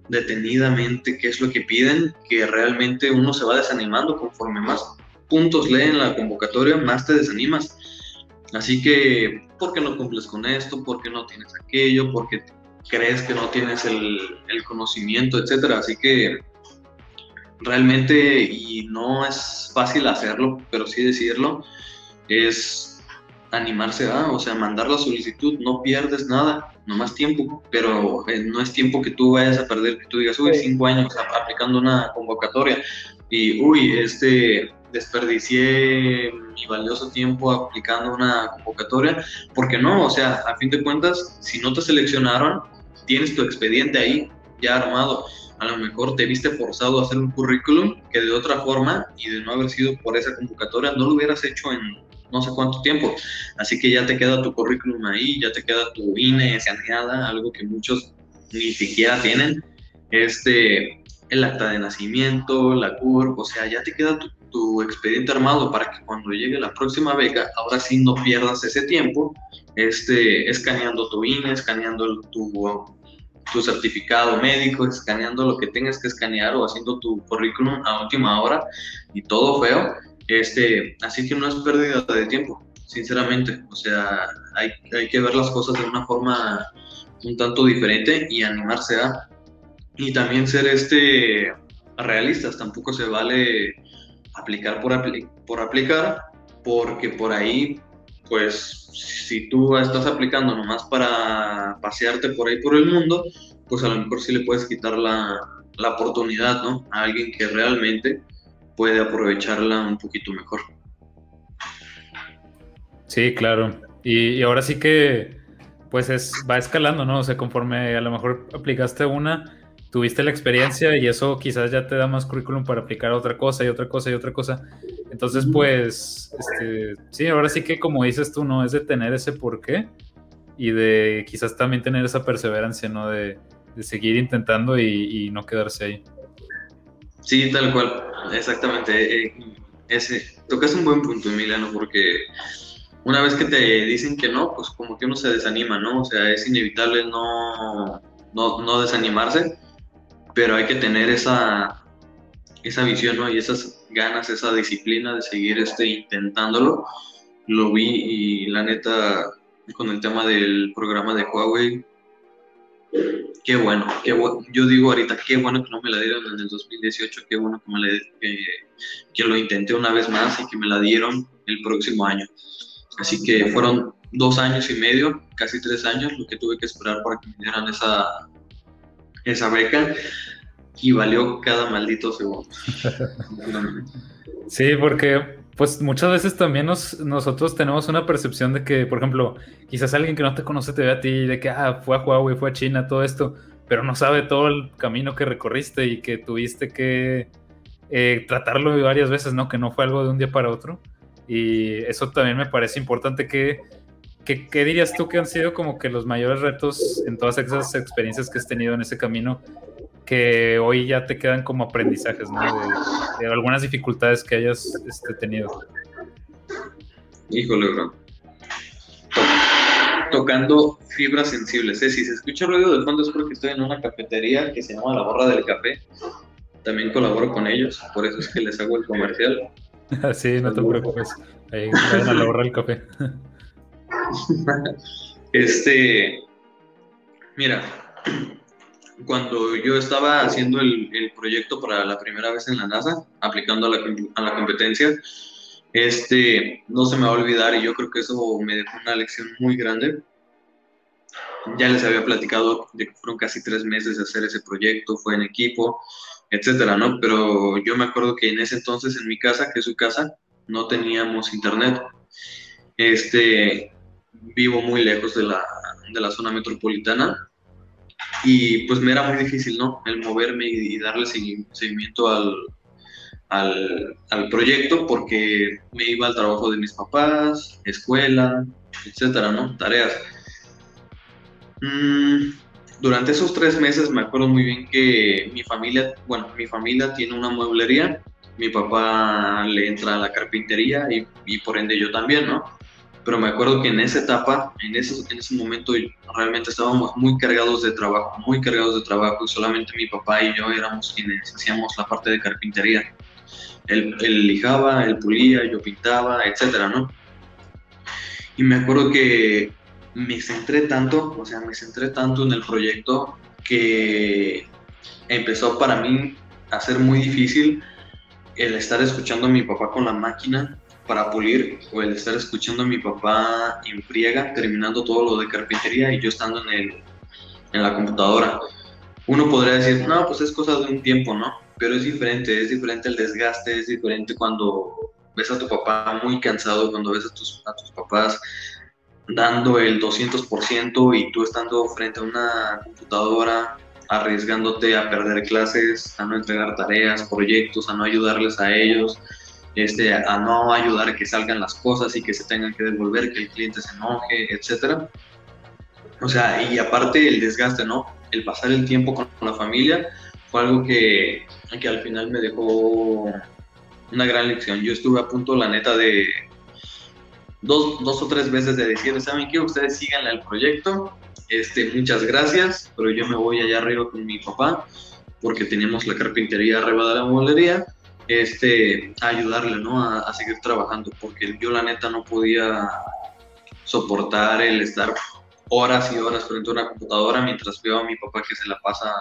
detenidamente qué es lo que piden, que realmente uno se va desanimando conforme más puntos lee en la convocatoria, más te desanimas. Así que, ¿por qué no cumples con esto? ¿Por qué no tienes aquello? ¿Por qué crees que no tienes el, el conocimiento, etcétera? Así que realmente, y no es fácil hacerlo, pero sí decirlo, es animarse a, o sea, mandar la solicitud, no pierdes nada, no más tiempo, pero eh, no es tiempo que tú vayas a perder, que tú digas, uy, cinco años aplicando una convocatoria y, uy, este, desperdicié mi valioso tiempo aplicando una convocatoria, porque no, o sea, a fin de cuentas, si no te seleccionaron, tienes tu expediente ahí ya armado. A lo mejor te viste forzado a hacer un currículum que de otra forma y de no haber sido por esa convocatoria no lo hubieras hecho en no sé cuánto tiempo. Así que ya te queda tu currículum ahí, ya te queda tu INE escaneada, algo que muchos ni siquiera tienen. este, el acta de nacimiento, la CURP, o sea, ya te queda tu, tu expediente armado para que cuando llegue la próxima beca, ahora sí no pierdas ese tiempo, este, escaneando tu INE, escaneando tu, tu certificado médico, escaneando lo que tengas que escanear o haciendo tu currículum a última hora y todo feo. Este, así que no es pérdida de tiempo, sinceramente. O sea, hay, hay que ver las cosas de una forma un tanto diferente y animarse a. Y también ser este realistas, tampoco se vale aplicar por, por aplicar, porque por ahí, pues, si tú estás aplicando nomás para pasearte por ahí por el mundo, pues a lo mejor sí le puedes quitar la, la oportunidad, ¿no? A alguien que realmente puede aprovecharla un poquito mejor. Sí, claro. Y, y, ahora sí que, pues es, va escalando, ¿no? O sea, conforme a lo mejor aplicaste una, tuviste la experiencia y eso quizás ya te da más currículum para aplicar a otra cosa y otra cosa y otra cosa. Entonces, pues, este, sí, ahora sí que como dices tú, ¿no? Es de tener ese porqué y de quizás también tener esa perseverancia, ¿no? De, de seguir intentando y, y, no quedarse ahí. Sí, tal cual, exactamente. Eh, ese, tocas un buen punto, Emiliano, porque una vez que te dicen que no, pues como que uno se desanima, ¿no? O sea, es inevitable no, no, no desanimarse pero hay que tener esa, esa visión ¿no? y esas ganas, esa disciplina de seguir este, intentándolo. Lo vi y la neta, con el tema del programa de Huawei, qué bueno, qué bueno. Yo digo ahorita, qué bueno que no me la dieron en el 2018, qué bueno que, me la, que, que lo intenté una vez más y que me la dieron el próximo año. Así que fueron dos años y medio, casi tres años, lo que tuve que esperar para que me dieran esa, esa beca y valió cada maldito segundo. [laughs] sí, porque pues muchas veces también nos, nosotros tenemos una percepción de que, por ejemplo, quizás alguien que no te conoce te ve a ti de que ah, fue a Huawei, fue a China, todo esto, pero no sabe todo el camino que recorriste y que tuviste que eh, tratarlo varias veces, ¿no? Que no fue algo de un día para otro. Y eso también me parece importante que ¿Qué, dirías tú que han sido como que los mayores retos en todas esas experiencias que has tenido en ese camino que hoy ya te quedan como aprendizajes, ¿no? De, algunas dificultades que hayas este, tenido. Híjole, bro. Tocando fibras sensibles. ¿eh? Si se escucha ruido de fondo es porque estoy en una cafetería que se llama La Borra del Café. También colaboro con ellos, por eso es que les hago el comercial. [laughs] sí, no te preocupes. Ahí vayan a La Borra del Café. [laughs] este, mira, cuando yo estaba haciendo el, el, proyecto para la primera vez en la NASA, aplicando a la, a la, competencia, este, no se me va a olvidar y yo creo que eso me dejó una lección muy grande. Ya les había platicado de que fueron casi tres meses de hacer ese proyecto, fue en equipo, etcétera, ¿no? Pero yo me acuerdo que en ese entonces en mi casa, que es su casa, no teníamos internet. Este, vivo muy lejos de la, de la zona metropolitana y pues me era muy difícil, ¿no? El moverme y, darle seguimiento al, al, al, proyecto porque me iba al trabajo de mis papás, escuela, etcétera, ¿no? Tareas. Mm, durante esos tres meses me acuerdo muy bien que mi familia, bueno, mi familia tiene una mueblería, mi papá le entra a la carpintería y, y por ende yo también, ¿no? Pero me acuerdo que en esa etapa, en ese, en ese momento realmente estábamos muy cargados de trabajo, muy cargados de trabajo y solamente mi papá y yo éramos quienes hacíamos la parte de carpintería. Él, él lijaba, él pulía, yo pintaba, etcétera, ¿no? Y me acuerdo que me centré tanto, o sea, me centré tanto en el proyecto que empezó para mí a ser muy difícil el estar escuchando a mi papá con la máquina para pulir o el estar escuchando a mi papá en friega, terminando todo lo de carpintería y yo estando en, el, en la computadora. Uno podría decir, no, pues es cosa de un tiempo, ¿no? Pero es diferente, es diferente el desgaste, es diferente cuando ves a tu papá muy cansado, cuando ves a tus, a tus papás dando el 200% y tú estando frente a una computadora arriesgándote a perder clases, a no entregar tareas, proyectos, a no ayudarles a ellos, este, a no ayudar a que salgan las cosas y que se tengan que devolver, que el cliente se enoje, etcétera. O sea, y aparte el desgaste, ¿no? el pasar el tiempo con la familia fue algo que, que al final me dejó una gran lección. Yo estuve a punto, la neta, de dos, dos o tres veces de decir, ¿saben qué? Ustedes sigan el proyecto, este, muchas gracias, pero yo me voy allá arriba con mi papá, porque tenemos la carpintería arriba de la mueblería, este, ayudarle, ¿no? A, a seguir trabajando, porque yo la neta no podía soportar el estar horas y horas frente a una computadora mientras veo a mi papá que se la pasa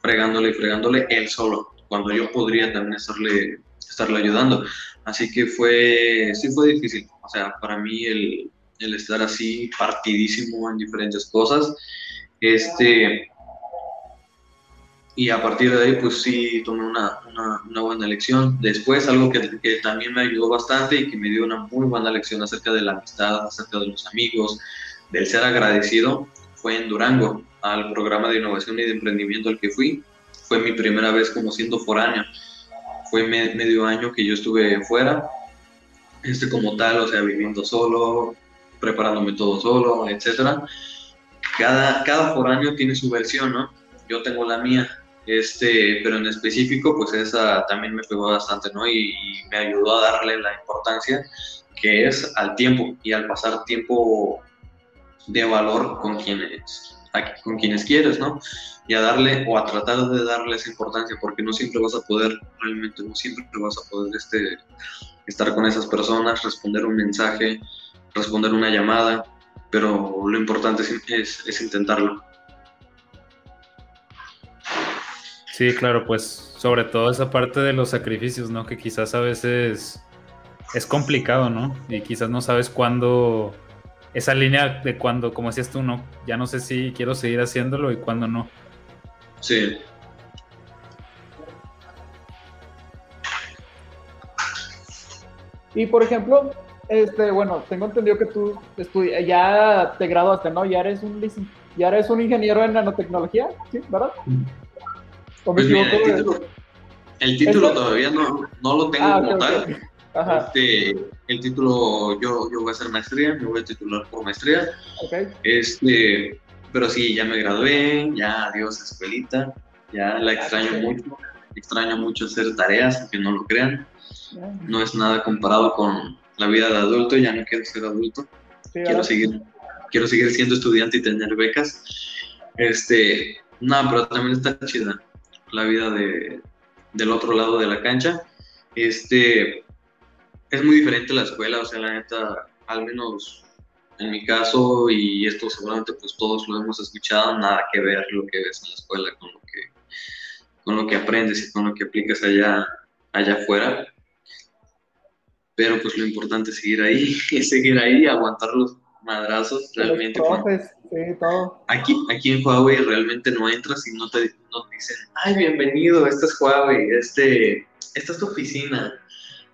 fregándole y fregándole él solo, cuando yo podría también estarle, estarle ayudando. Así que fue, sí fue difícil, o sea, para mí el, el estar así partidísimo en diferentes cosas, este, y a partir de ahí pues sí tomé una, una, una buena lección. Después algo que, que, también me ayudó bastante y que me dio una muy buena lección acerca de la amistad, acerca de los amigos, del ser agradecido, fue en Durango, al programa de innovación y de emprendimiento al que fui. Fue mi primera vez como siendo foráneo. Fue medio año que yo estuve fuera, este como tal, o sea, viviendo solo, preparándome todo solo, etcétera. Cada, cada foráneo tiene su versión, ¿no? Yo tengo la mía, este, pero en específico, pues esa también me pegó bastante, ¿no? Y, me ayudó a darle la importancia que es al tiempo y al pasar tiempo de valor con quienes, con quienes quieres, ¿no? Y a darle o a tratar de darle esa importancia, porque no siempre vas a poder, realmente no siempre vas a poder este, estar con esas personas, responder un mensaje, responder una llamada, pero lo importante es, es, es intentarlo. Sí, claro, pues sobre todo esa parte de los sacrificios, ¿no? Que quizás a veces es complicado, ¿no? Y quizás no sabes cuándo esa línea de cuando, como decías tú, no, ya no sé si quiero seguir haciéndolo y cuándo no. Sí. Y por ejemplo, este, bueno, tengo entendido que tú ya te graduaste, ¿no? Ya eres un ya eres un ingeniero en nanotecnología, ¿sí? ¿Verdad? Pues mira, el título, el título todavía no, no, lo tengo ah, como okay, tal. Okay. Este, el título, yo, yo voy a hacer maestría, me voy a titular por maestría. Okay. Este, pero sí, ya me gradué, ya adiós escuelita, ya la extraño mucho, extraño mucho hacer tareas, aunque no lo crean. No es nada comparado con la vida de adulto, ya no quiero ser adulto. Sí, quiero seguir, quiero seguir siendo estudiante y tener becas. Este, no, pero también está chida la vida de, del otro lado de la cancha. Este, es muy diferente la escuela, o sea, la neta, al menos en mi caso, y esto seguramente pues todos lo hemos escuchado, nada que ver lo que ves en la escuela con lo que, con lo que aprendes y con lo que aplicas allá, allá afuera. Pero pues lo importante es seguir ahí, es [laughs] seguir ahí, aguantar los madrazos realmente. Profes, sí, todo. Aquí, aquí en Huawei realmente no entras y no te, no te dicen, ay, bienvenido, este es Huawei, este, esta es tu oficina,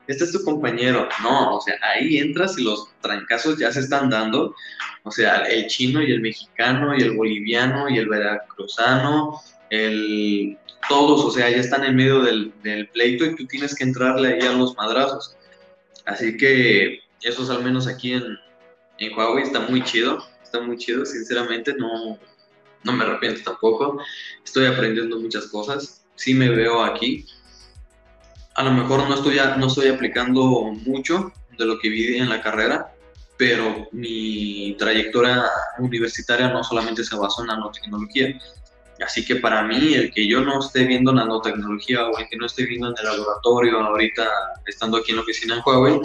este es tu compañero. No, o sea, ahí entras y los trancazos ya se están dando. O sea, el chino y el mexicano y el boliviano y el veracruzano, el, todos, o sea, ya están en medio del, del pleito y tú tienes que entrarle ahí a los madrazos. Así que eso es al menos aquí en, en Huawei está muy chido, está muy chido, sinceramente no, no me arrepiento tampoco. Estoy aprendiendo muchas cosas, sí me veo aquí, a lo mejor no estoy, no estoy aplicando mucho de lo que vi en la carrera, pero mi trayectoria universitaria no solamente se basó en nanotecnología. Así que para mí, el que yo no esté viendo nanotecnología o el que no esté viendo en el laboratorio ahorita, estando aquí en la oficina en Huawei,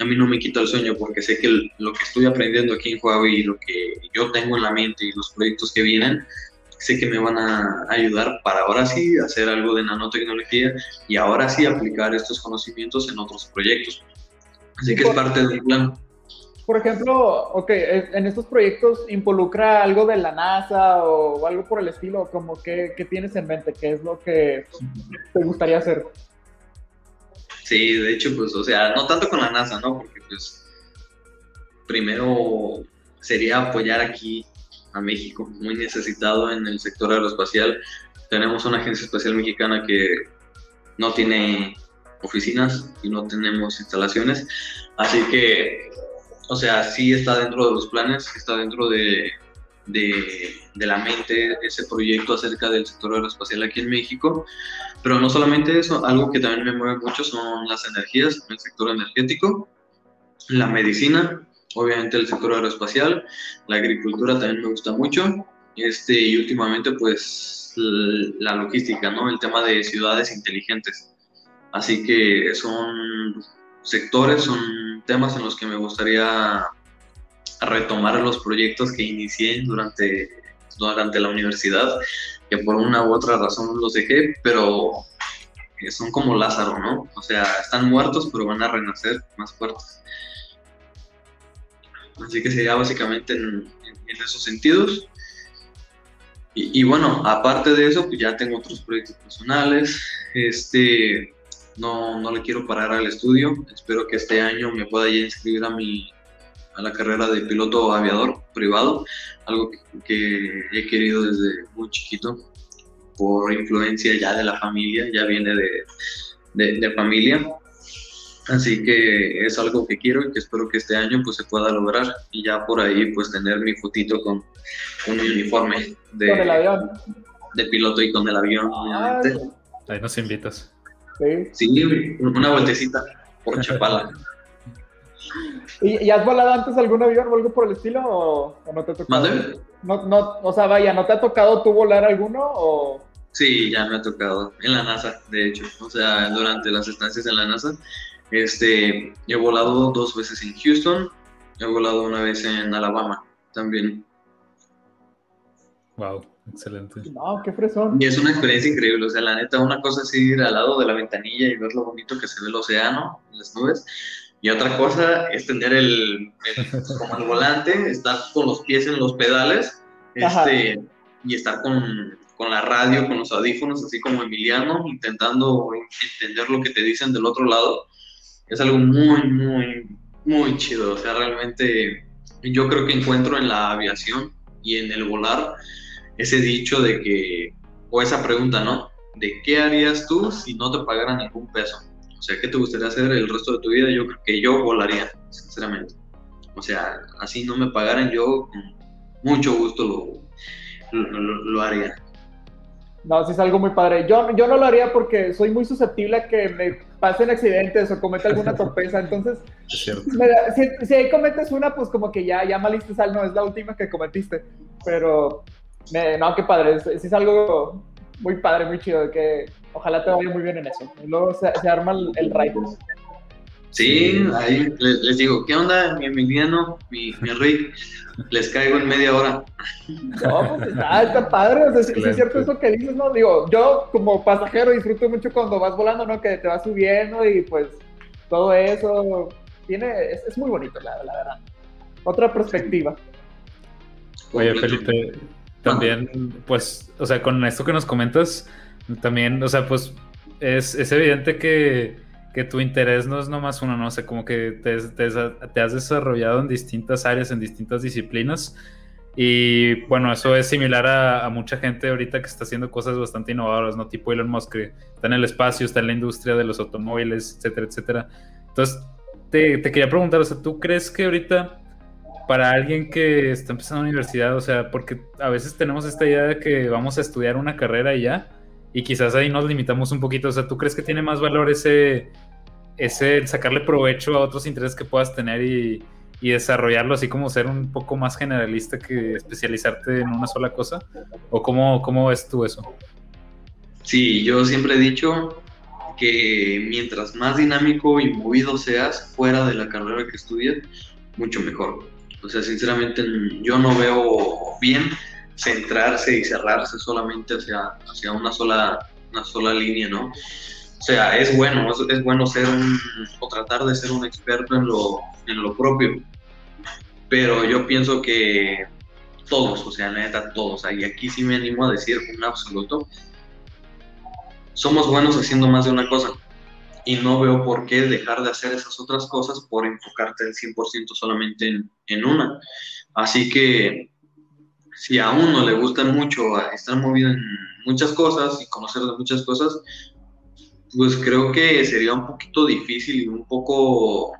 a mí no me quita el sueño porque sé que lo que estoy aprendiendo aquí en Huawei y lo que yo tengo en la mente y los proyectos que vienen, sé que me van a ayudar para ahora sí hacer algo de nanotecnología y ahora sí aplicar estos conocimientos en otros proyectos. Así que es parte del plan. Por ejemplo, ok, en estos proyectos involucra algo de la NASA o algo por el estilo, como que, ¿qué tienes en mente? ¿Qué es lo que te gustaría hacer? Sí, de hecho, pues, o sea, no tanto con la NASA, ¿no? Porque, pues, primero sería apoyar aquí a México, muy necesitado en el sector aeroespacial. Tenemos una agencia espacial mexicana que no tiene oficinas y no tenemos instalaciones, así que, o sea, sí está dentro de los planes, está dentro de, de, de, la mente ese proyecto acerca del sector aeroespacial aquí en México. Pero no solamente eso, algo que también me mueve mucho son las energías, el sector energético, la medicina, obviamente el sector aeroespacial, la agricultura también me gusta mucho, este, y últimamente pues la logística, ¿no? El tema de ciudades inteligentes. Así que son sectores, son temas en los que me gustaría retomar los proyectos que inicié durante, durante la universidad, que por una u otra razón los dejé, pero son como Lázaro, ¿no? O sea, están muertos, pero van a renacer más fuertes. Así que sería básicamente en, esos sentidos. Y, y, bueno, aparte de eso, pues ya tengo otros proyectos personales. Este, no, no le quiero parar al estudio. Espero que este año me pueda ya inscribir a mi a la carrera de piloto aviador privado, algo que, he querido desde muy chiquito por influencia ya de la familia, ya viene de, de, familia. Así que es algo que quiero y que espero que este año pues se pueda lograr y ya por ahí pues tener mi fotito con un uniforme de, avión. de piloto y con el avión. ahí nos invitas. Sí. una vueltecita por Chapala. [laughs] ¿Y, has volado antes algún avión o algo por el estilo o, no te ha tocado? No, no, o sea, vaya, ¿no te ha tocado tú volar alguno o...? Sí, ya me ha tocado, en la NASA, de hecho, o sea, durante las estancias en la NASA. Este, he volado dos veces en Houston, he volado una vez en Alabama también. Wow. Excelente. No, qué fresón. Y es una experiencia increíble. O sea, la neta, una cosa es ir al lado de la ventanilla y ver lo bonito que se ve el océano, las nubes. Y otra cosa es tener el, como el volante, estar con los pies en los pedales este, y estar con, con, la radio, con los audífonos, así como Emiliano, intentando entender lo que te dicen del otro lado. Es algo muy, muy, muy chido. O sea, realmente yo creo que encuentro en la aviación y en el volar ese dicho de que, o esa pregunta, ¿no? ¿De qué harías tú si no te pagaran ningún peso? O sea, ¿qué te gustaría hacer el resto de tu vida? Yo creo que yo volaría, sinceramente. O sea, así no me pagaran, yo con mucho gusto lo, lo, haría. No, sí es algo muy padre. Yo, yo no lo haría porque soy muy susceptible a que me pasen accidentes o cometa alguna torpeza. Entonces, [laughs] si, si, ahí cometes una, pues como que ya, ya maliste sal, no es la última que cometiste. Pero no, qué padre, es, es, algo muy padre, muy chido, que ojalá te vaya muy bien en eso. Y luego se, se arma el, el raid. Sí, ahí les, digo, ¿qué onda, mi Emiliano, mi, mi Rick? Les caigo en media hora. No, pues está, está padre, o sea, es cierto eso que dices, ¿no? Digo, yo como pasajero disfruto mucho cuando vas volando, ¿no? Que te vas subiendo y pues todo eso, tiene, es, es muy bonito, la, la verdad. Otra perspectiva. Oye, Felipe, también, pues, o sea, con esto que nos comentas, también, o sea, pues es, es evidente que, que, tu interés no es nomás uno, ¿no? O como que te, te, has desarrollado en distintas áreas, en distintas disciplinas. Y bueno, eso es similar a, a, mucha gente ahorita que está haciendo cosas bastante innovadoras, ¿no? Tipo Elon Musk, que está en el espacio, está en la industria de los automóviles, etcétera, etcétera. Entonces, te, te quería preguntar, o sea, ¿tú crees que ahorita para alguien que está empezando la universidad, o sea, porque a veces tenemos esta idea de que vamos a estudiar una carrera y ya, y quizás ahí nos limitamos un poquito, o sea, ¿tú crees que tiene más valor ese, ese sacarle provecho a otros intereses que puedas tener y, desarrollarlo así como ser un poco más generalista que especializarte en una sola cosa? ¿O cómo, cómo ves tú eso? Sí, yo siempre he dicho que mientras más dinámico y movido seas fuera de la carrera que estudias, mucho mejor o sea, sinceramente yo no veo bien centrarse y cerrarse solamente hacia, hacia una, sola, una sola línea, ¿no? O sea, es bueno, es, bueno ser un, o tratar de ser un experto en lo, en lo propio, pero yo pienso que todos, o sea, neta, todos, y aquí sí me animo a decir un absoluto, somos buenos haciendo más de una cosa y no veo por qué dejar de hacer esas otras cosas por enfocarte al 100% solamente en, en, una. Así que si a uno le gusta mucho estar movido en muchas cosas y conocer de muchas cosas, pues creo que sería un poquito difícil y un poco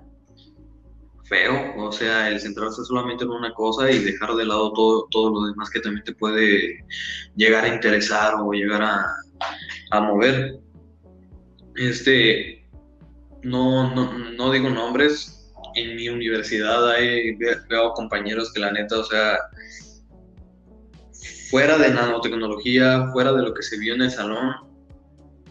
feo, o sea, el centrarse solamente en una cosa y dejar de lado todo, todo lo demás que también te puede llegar a interesar o llegar a, a mover. Este, no, no, no digo nombres, en mi universidad hay, veo compañeros que la neta, o sea, fuera de nanotecnología, fuera de lo que se vio en el salón,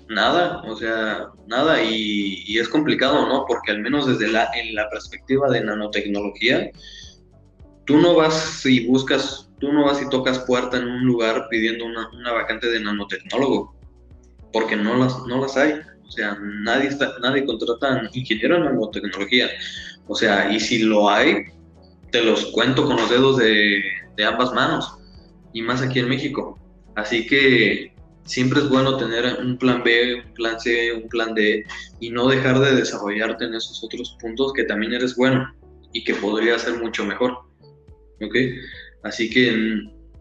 nada, o sea, nada, y, es complicado, ¿no? Porque al menos desde la, en la perspectiva de nanotecnología, tú no vas y buscas, tú no vas y tocas puerta en un lugar pidiendo una, una vacante de nanotecnólogo, porque no las, no las hay. O sea, nadie, está, nadie contrata ingeniero en nanotecnología. O sea, y si lo hay, te los cuento con los dedos de, de ambas manos, y más aquí en México. Así que siempre es bueno tener un plan B, un plan C, un plan D y no dejar de desarrollarte en esos otros puntos que también eres bueno y que podría ser mucho mejor. ¿Ok? Así que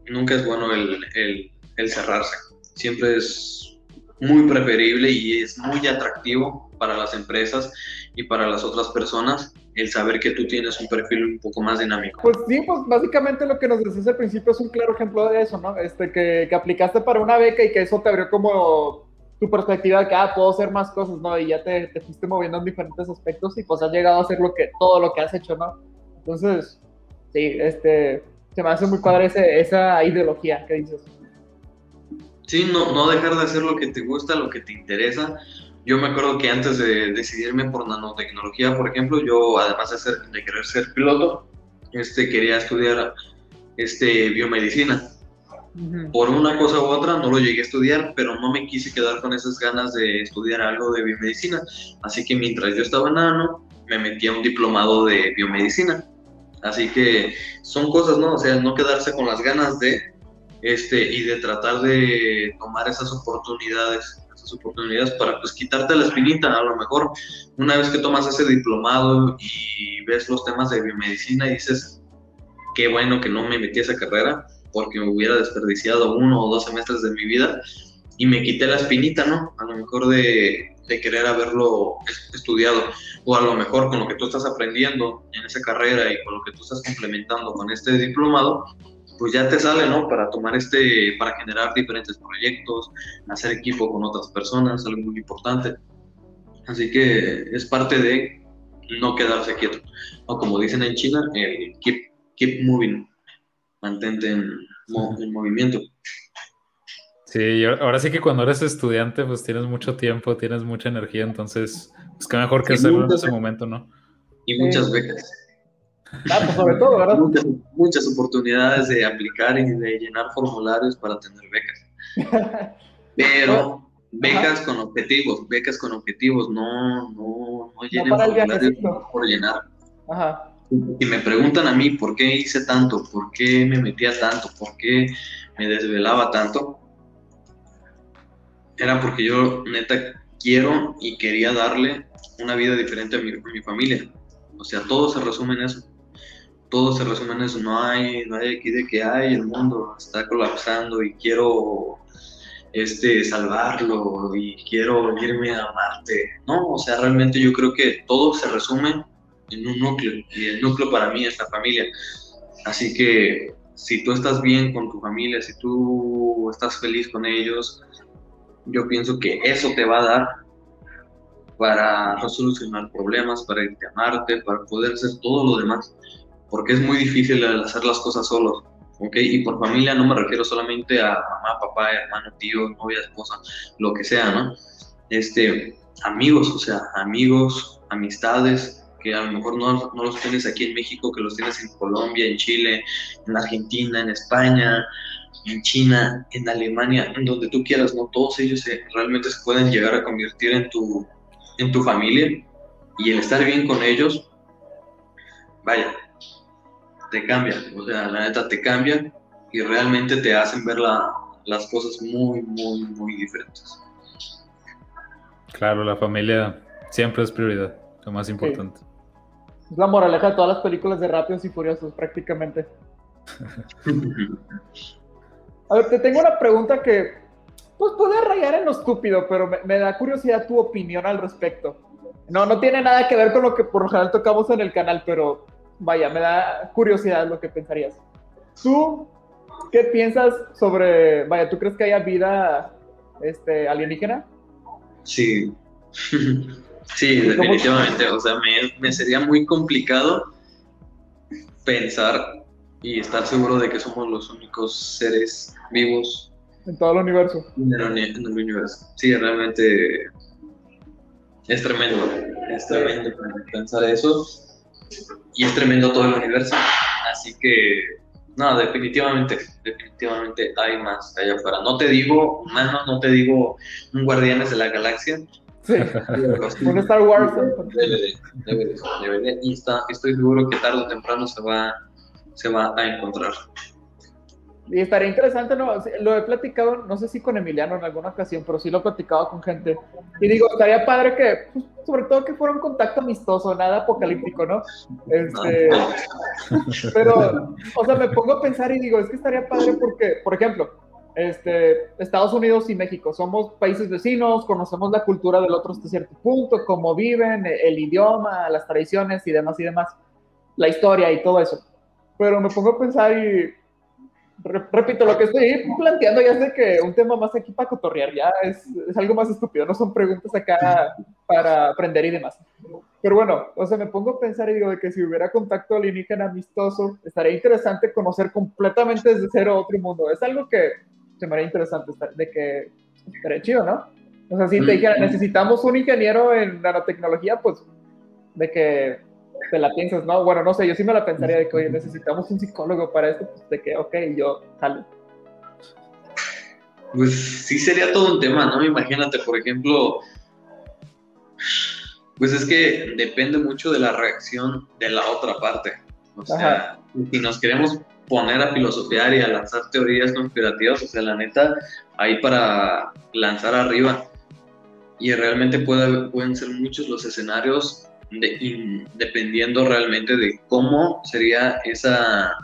nunca es bueno el, el, el cerrarse. Siempre es muy preferible y es muy atractivo para las empresas y para las otras personas el saber que tú tienes un perfil un poco más dinámico. Pues sí, pues básicamente lo que nos decías al principio es un claro ejemplo de eso, ¿no? Este, que, que aplicaste para una beca y que eso te abrió como tu perspectiva de que, ah, puedo hacer más cosas, ¿no? Y ya te, te fuiste moviendo en diferentes aspectos y pues has llegado a hacer lo que, todo lo que has hecho, ¿no? Entonces, sí, este, se me hace muy padre ese, esa ideología que dices. Sí, no, no dejar de hacer lo que te gusta, lo que te interesa, yo me acuerdo que antes de decidirme por nanotecnología, por ejemplo, yo además de, ser, de querer ser piloto, este, quería estudiar este, biomedicina. Por una cosa u otra no lo llegué a estudiar, pero no me quise quedar con esas ganas de estudiar algo de biomedicina. Así que mientras yo estaba en nano, me metí a un diplomado de biomedicina. Así que son cosas, ¿no? O sea, no quedarse con las ganas de, este, y de tratar de tomar esas oportunidades oportunidades para pues quitarte la espinita. A lo mejor una vez que tomas ese diplomado y ves los temas de biomedicina y dices, qué bueno que no me metí a esa carrera porque me hubiera desperdiciado uno o dos semestres de mi vida y me quité la espinita, ¿no? A lo mejor de, de querer haberlo estudiado o a lo mejor con lo que tú estás aprendiendo en esa carrera y con lo que tú estás complementando con este diplomado, pues ya te sale, ¿no? Para tomar este, para generar diferentes proyectos, hacer equipo con otras personas, algo muy importante. Así que es parte de no quedarse quieto. O como dicen en China, keep, keep moving, mantente en, en movimiento. Sí, ahora sí que cuando eres estudiante, pues tienes mucho tiempo, tienes mucha energía, entonces, pues qué mejor que hacerlo en ese momento, ¿no? Y muchas becas. Ah, pues sobre todo, ¿verdad? Muchas, oportunidades de aplicar y de llenar formularios para tener becas. [laughs] Pero becas con objetivos, becas con objetivos, no, no, no llenen formularios por llenar. Ajá. Y me preguntan a mí por qué hice tanto, por qué me metía tanto, por qué me desvelaba tanto. Era porque yo neta quiero y quería darle una vida diferente a mi, a mi familia. O sea, todo se resume en eso todo se resume en eso, no hay, no hay aquí de que hay, el mundo está colapsando y quiero este, salvarlo y quiero irme a Marte. No, o sea, realmente yo creo que todo se resume en un núcleo y el núcleo para mí es la familia. Así que si tú estás bien con tu familia, si tú estás feliz con ellos, yo pienso que eso te va a dar para resolucionar problemas, para irte a Marte, para poder hacer todo lo demás porque es muy difícil hacer las cosas solos. ¿ok? Y por familia no me refiero solamente a mamá, papá, hermano, tío, novia, esposa, lo que sea, ¿no? Este, amigos, o sea, amigos, amistades, que a lo mejor no, no, los tienes aquí en México, que los tienes en Colombia, en Chile, en Argentina, en España, en China, en Alemania, en donde tú quieras, ¿no? Todos ellos realmente se pueden llegar a convertir en tu, en tu familia y el estar bien con ellos, vaya, te cambian, o sea, la neta te cambian y realmente te hacen ver las cosas muy, muy, muy diferentes. Claro, la familia siempre es prioridad, lo más importante. Es la moraleja de todas las películas de Rápidos y Furiosos, prácticamente. [laughs] A ver, te tengo una pregunta que pues puede rayar en lo estúpido, pero me, me, da curiosidad tu opinión al respecto. No, no tiene nada que ver con lo que por lo general tocamos en el canal, pero vaya, me da curiosidad lo que pensarías. ¿Tú qué piensas sobre, vaya, ¿tú crees que haya vida este, alienígena? Sí, [laughs] sí, definitivamente. O sea, me, me sería muy complicado pensar y estar seguro de que somos los únicos seres vivos en todo el universo. En el, universo. Sí, realmente es tremendo. Es tremendo pensar eso. Y es tremendo todo el universo. Así que, no, definitivamente, definitivamente hay más allá afuera. No te digo humanos, no te digo un Guardianes de la Galaxia. Sí, un Star Wars. Debe de, y está, estoy seguro que tarde o temprano se va, se va a encontrar. Y estaría interesante, ¿no? Lo he platicado, no sé si con Emiliano en alguna ocasión, pero sí lo he platicado con gente. Y digo, estaría padre que, pues, sobre todo que fuera un contacto amistoso, nada apocalíptico, ¿no? Este, [laughs] pero, o sea, me pongo a pensar y digo, es que estaría padre porque, por ejemplo, este, Estados Unidos y México somos países vecinos, conocemos la cultura del otro hasta cierto punto, cómo viven, el idioma, las tradiciones y demás y demás, la historia y todo eso. Pero me pongo a pensar y repito, lo que estoy planteando ya sé que un tema más aquí para cotorrear, ya es, es, algo más estúpido, no son preguntas acá para aprender y demás. Pero bueno, o sea, me pongo a pensar y digo de que si hubiera contacto alienígena amistoso, estaría interesante conocer completamente desde cero otro mundo. Es algo que se me haría interesante, de que estaría chido, ¿no? O sea, si te dijera, necesitamos un ingeniero en nanotecnología, pues de que te la piensas, ¿no? Bueno, no sé, yo sí me la pensaría de que, oye, necesitamos un psicólogo para esto, pues de que, ok, yo jalo. Pues sí sería todo un tema, ¿no? Imagínate, por ejemplo, pues es que depende mucho de la reacción de la otra parte. O sea, si nos queremos poner a filosofiar y a lanzar teorías conspirativas, o sea, la neta, ahí para lanzar arriba. Y realmente puede, pueden ser muchos los escenarios dependiendo realmente de cómo sería esa,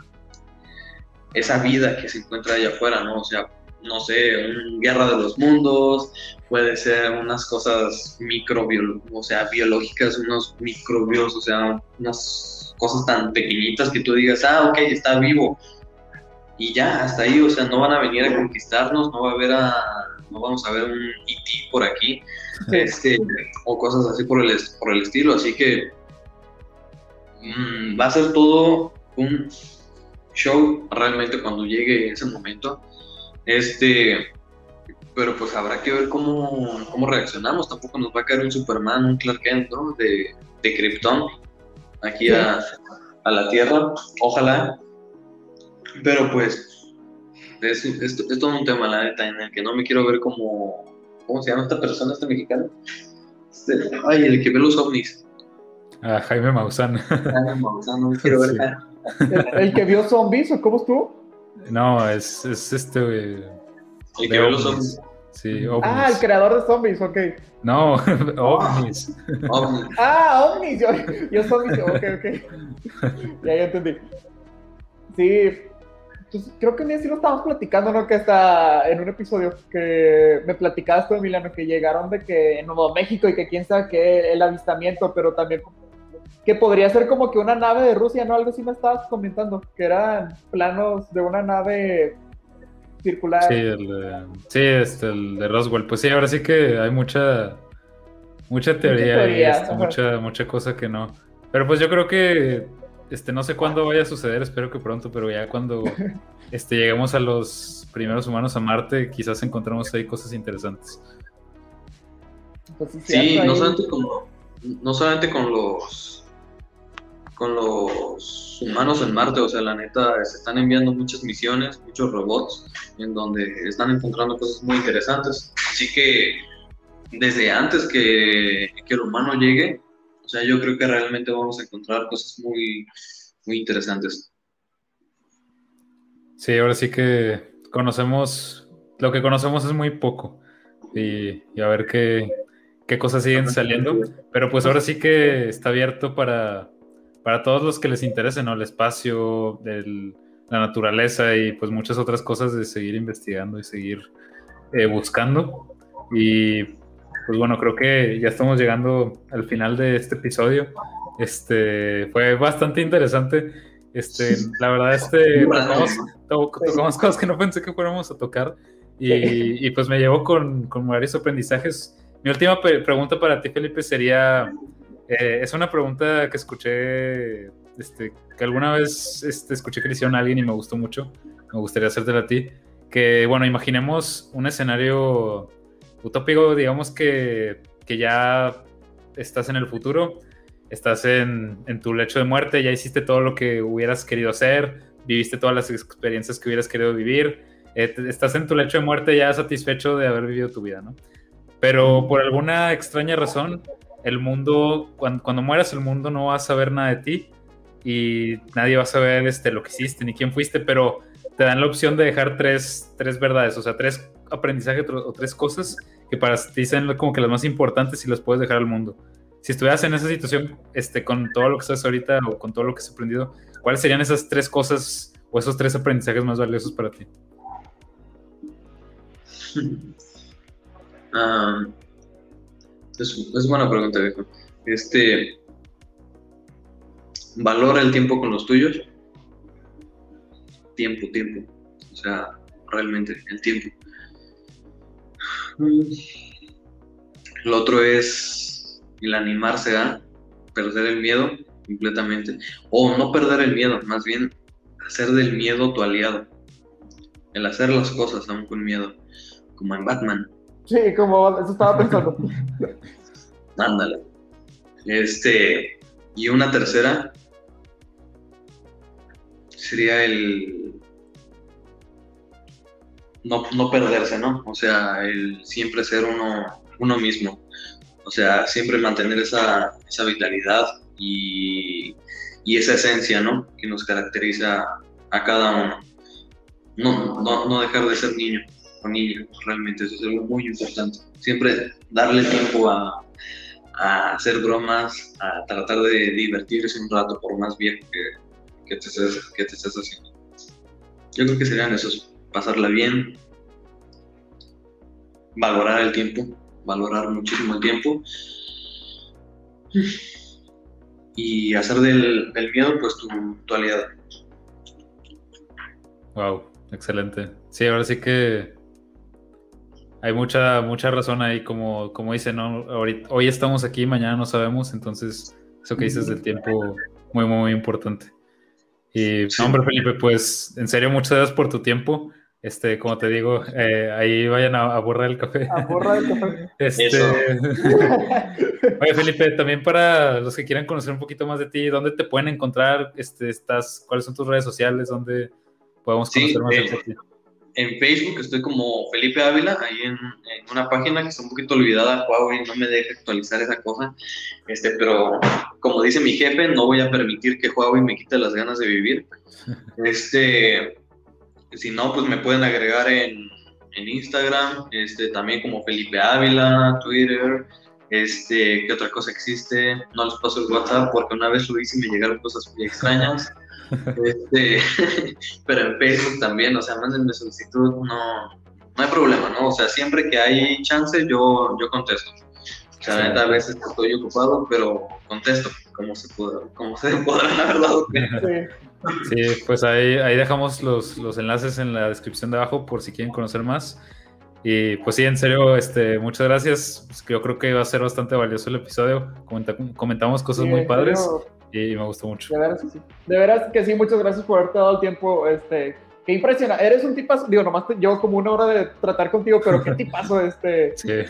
esa vida que se encuentra allá afuera, ¿no? O sea, no sé, una guerra de los mundos, puede ser unas cosas microbiológicas, o sea, biológicas, unos microbios, o sea, unas cosas tan pequeñitas que tú digas, ah, ok, está vivo. Y ya, hasta ahí, o sea, no van a venir a conquistarnos, no va a haber a, no vamos a ver un IT e por aquí, este, o cosas así por el, por el estilo. Así que mm, va a ser todo un show realmente cuando llegue ese momento. Este, pero pues habrá que ver cómo, cómo reaccionamos. Tampoco nos va a caer un Superman, un Clark Kent, ¿no? De, de Krypton aquí a, a, la Tierra. Ojalá. Pero pues es, es, todo un tema, la neta, en el que no me quiero ver como. ¿Cómo se llama esta persona, este mexicano? Este, ay, el que ve los ovnis. Ah, Jaime Maussan. Jaime Maussan, no [laughs] me quiero ver. ¿El, que vio zombies o cómo estuvo? No, es, es este. el que ve los ovnis. Sí, ovnis. Ah, el creador de zombies, ok. No, [laughs] ovnis. ovnis. Ah, ovnis. Yo, yo zombies, ok, ok. [laughs] ya, ya entendí. Sí, pues, creo que un día sí lo estábamos platicando, ¿no? Que está en un episodio que me platicabas tú, Emiliano, que llegaron de que en Nuevo México y que quién sabe qué, el avistamiento, pero también que podría ser como que una nave de Rusia, ¿no? Algo así me estabas comentando, que eran planos de una nave circular. Sí, el de, sí, este, el de Roswell. Pues sí, ahora sí que hay mucha, mucha teoría, y este, mucha, mucha cosa que no. Pero pues yo creo que este, no sé cuándo vaya a suceder, espero que pronto, pero ya cuando [laughs] este, lleguemos a los primeros humanos a Marte, quizás encontremos ahí cosas interesantes. Pues sí, no, solamente con, no solamente con los con los humanos en Marte, o sea, la neta, se están enviando muchas misiones, muchos robots, en donde están encontrando cosas muy interesantes. Así que desde antes que, que el humano llegue, sea, yo creo que realmente vamos a encontrar cosas muy, muy interesantes. Sí, ahora sí que conocemos, lo que conocemos es muy poco. Y, a ver qué, qué, cosas siguen saliendo. Pero pues ahora sí que está abierto para, para todos los que les interese, ¿no? El espacio, la naturaleza y pues muchas otras cosas de seguir investigando y seguir eh, buscando. Y pues bueno, creo que ya estamos llegando al final de este episodio. Este, fue bastante interesante. Este, la verdad, este, [laughs] tocamos, cosas que no pensé que fuéramos a tocar y, pues me llevo con, con, varios aprendizajes. Mi última pregunta para ti, Felipe, sería, eh, es una pregunta que escuché, este, que alguna vez este, escuché que le hicieron a alguien y me gustó mucho, me gustaría hacértela a ti, que bueno, imaginemos un escenario utópico, digamos que, que ya estás en el futuro, estás en, en, tu lecho de muerte, ya hiciste todo lo que hubieras querido hacer, viviste todas las experiencias que hubieras querido vivir, eh, estás en tu lecho de muerte ya satisfecho de haber vivido tu vida, ¿no? Pero por alguna extraña razón, el mundo, cuando, cuando mueras, el mundo no va a saber nada de ti y nadie va a saber este, lo que hiciste ni quién fuiste, pero te dan la opción de dejar tres, tres verdades, o sea, tres aprendizajes o tres cosas que para ti sean como que las más importantes y las puedes dejar al mundo. Si estuvieras en esa situación, este, con todo lo que estás ahorita o con todo lo que has aprendido, ¿cuáles serían esas tres cosas o esos tres aprendizajes más valiosos para ti? [laughs] Ah, es, buena pregunta, viejo. Este, valora el tiempo con los tuyos. Tiempo, tiempo. O sea, realmente el tiempo. Lo otro es el animarse a perder el miedo completamente. O no perder el miedo, más bien hacer del miedo tu aliado. El hacer las cosas aún con miedo. Como en Batman. Sí, como eso estaba pensando. [laughs] Ándale. Este. Y una tercera sería el no, no perderse, ¿no? O sea, el siempre ser uno, uno mismo. O sea, siempre mantener esa, esa vitalidad y, y, esa esencia, ¿no? Que nos caracteriza a cada uno. No, no, no dejar de ser niño o niña, realmente, eso es algo muy importante. Siempre darle tiempo a, a hacer bromas, a tratar de divertirse un rato, por más viejo que, que, te, estés, que te estés haciendo. Yo creo que serían esos pasarla bien, valorar el tiempo, valorar muchísimo el tiempo y hacer del, miedo pues tu, tu, aliado. Wow, excelente. Sí, ahora sí que hay mucha, mucha razón ahí, como, como dice, ¿no? hoy estamos aquí, mañana no sabemos, entonces eso que dices del tiempo, muy, muy, muy importante. Y, hombre, Felipe, pues en serio, muchas gracias por tu tiempo. Este, como te digo, eh, ahí vayan a, borrar el café. A borrar el café. [laughs] Este... [laughs] Oye, Felipe, también para los que quieran conocer un poquito más de ti, ¿dónde te pueden encontrar? Este, estás, ¿Cuáles son tus redes sociales? ¿Dónde podemos conocer más de ti? En Facebook estoy como Felipe Ávila, ahí en, una página que está un poquito olvidada, Huawei no me deja actualizar esa cosa, este, pero como dice mi jefe, no voy a permitir que Huawei me quite las ganas de vivir. [laughs] Este, si no, pues me pueden agregar en, en Instagram, este, también como Felipe Ávila, Twitter, este, ¿qué otra cosa existe? No les paso el WhatsApp porque una vez lo hice y me llegaron cosas muy extrañas. [laughs] Este, [laughs] pero en Facebook también, o sea, mándenme solicitud, no, no hay problema, ¿no? O sea, siempre que hay chance, yo, yo contesto. O sea, a veces estoy ocupado, pero contesto, como se, como se podrán haber dado cuenta. Sí, pues ahí, ahí dejamos los, los, enlaces en la descripción de abajo por si quieren conocer más. Y pues sí, en serio, este, muchas gracias. Pues yo creo que va a ser bastante valioso el episodio. comentamos cosas muy padres y me gustó mucho. De veras sí. De veras que sí, muchas gracias por haberte dado el tiempo. Este, qué impresiona. Eres un tipazo, digo, nomás te, llevo como una hora de tratar contigo, pero qué [laughs] tipazo este. Sí.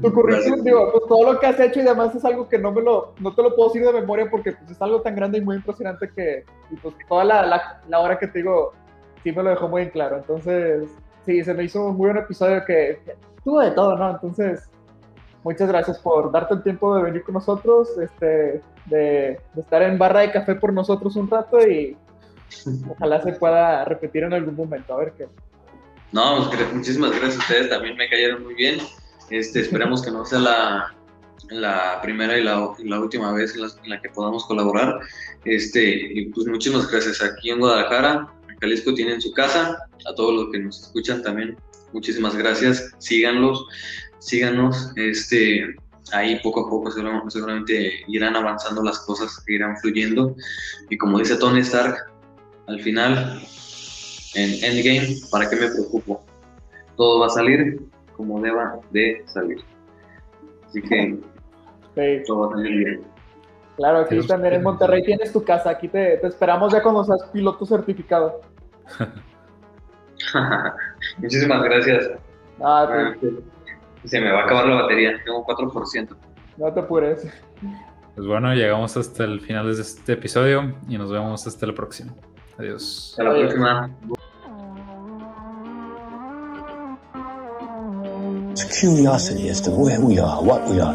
Tu currículum, digo, pues todo lo que has hecho y demás es algo que no me lo, no te lo puedo decir de memoria porque pues es algo tan grande y muy impresionante que, y pues toda la, la, la, hora que te digo, sí me lo dejó muy en claro. Entonces, sí, se me hizo un muy buen episodio que, tuvo de todo, ¿no? Entonces, muchas gracias por darte el tiempo de venir con nosotros, este, de, de estar en barra de café por nosotros un rato y Ojalá se pueda repetir en algún momento, a ver qué. No, pues, muchísimas gracias a ustedes, también me cayeron muy bien. Este, esperamos que no sea la, la primera y la, la última vez en la, que podamos colaborar. Este, y pues muchísimas gracias. Aquí en Guadalajara, en Jalisco tienen su casa. A todos los que nos escuchan también, muchísimas gracias. Síganlos. síganos, este, ahí poco a poco seguramente irán avanzando las cosas, irán fluyendo, y como dice Tony Stark, al final, en Endgame, ¿para qué me preocupo? Todo va a salir como deba de salir. Así que todo va a salir bien. Claro, aquí también en Monterrey tienes tu casa, aquí te, esperamos ya cuando seas piloto certificado. [laughs] Muchísimas gracias. Ah, ah se me va a acabar la batería, tengo 4%. No te apures. Pues bueno, llegamos hasta el final de este episodio y nos vemos hasta la próxima. Adiós. Hasta la próxima. curiosity as to where we are, what we are.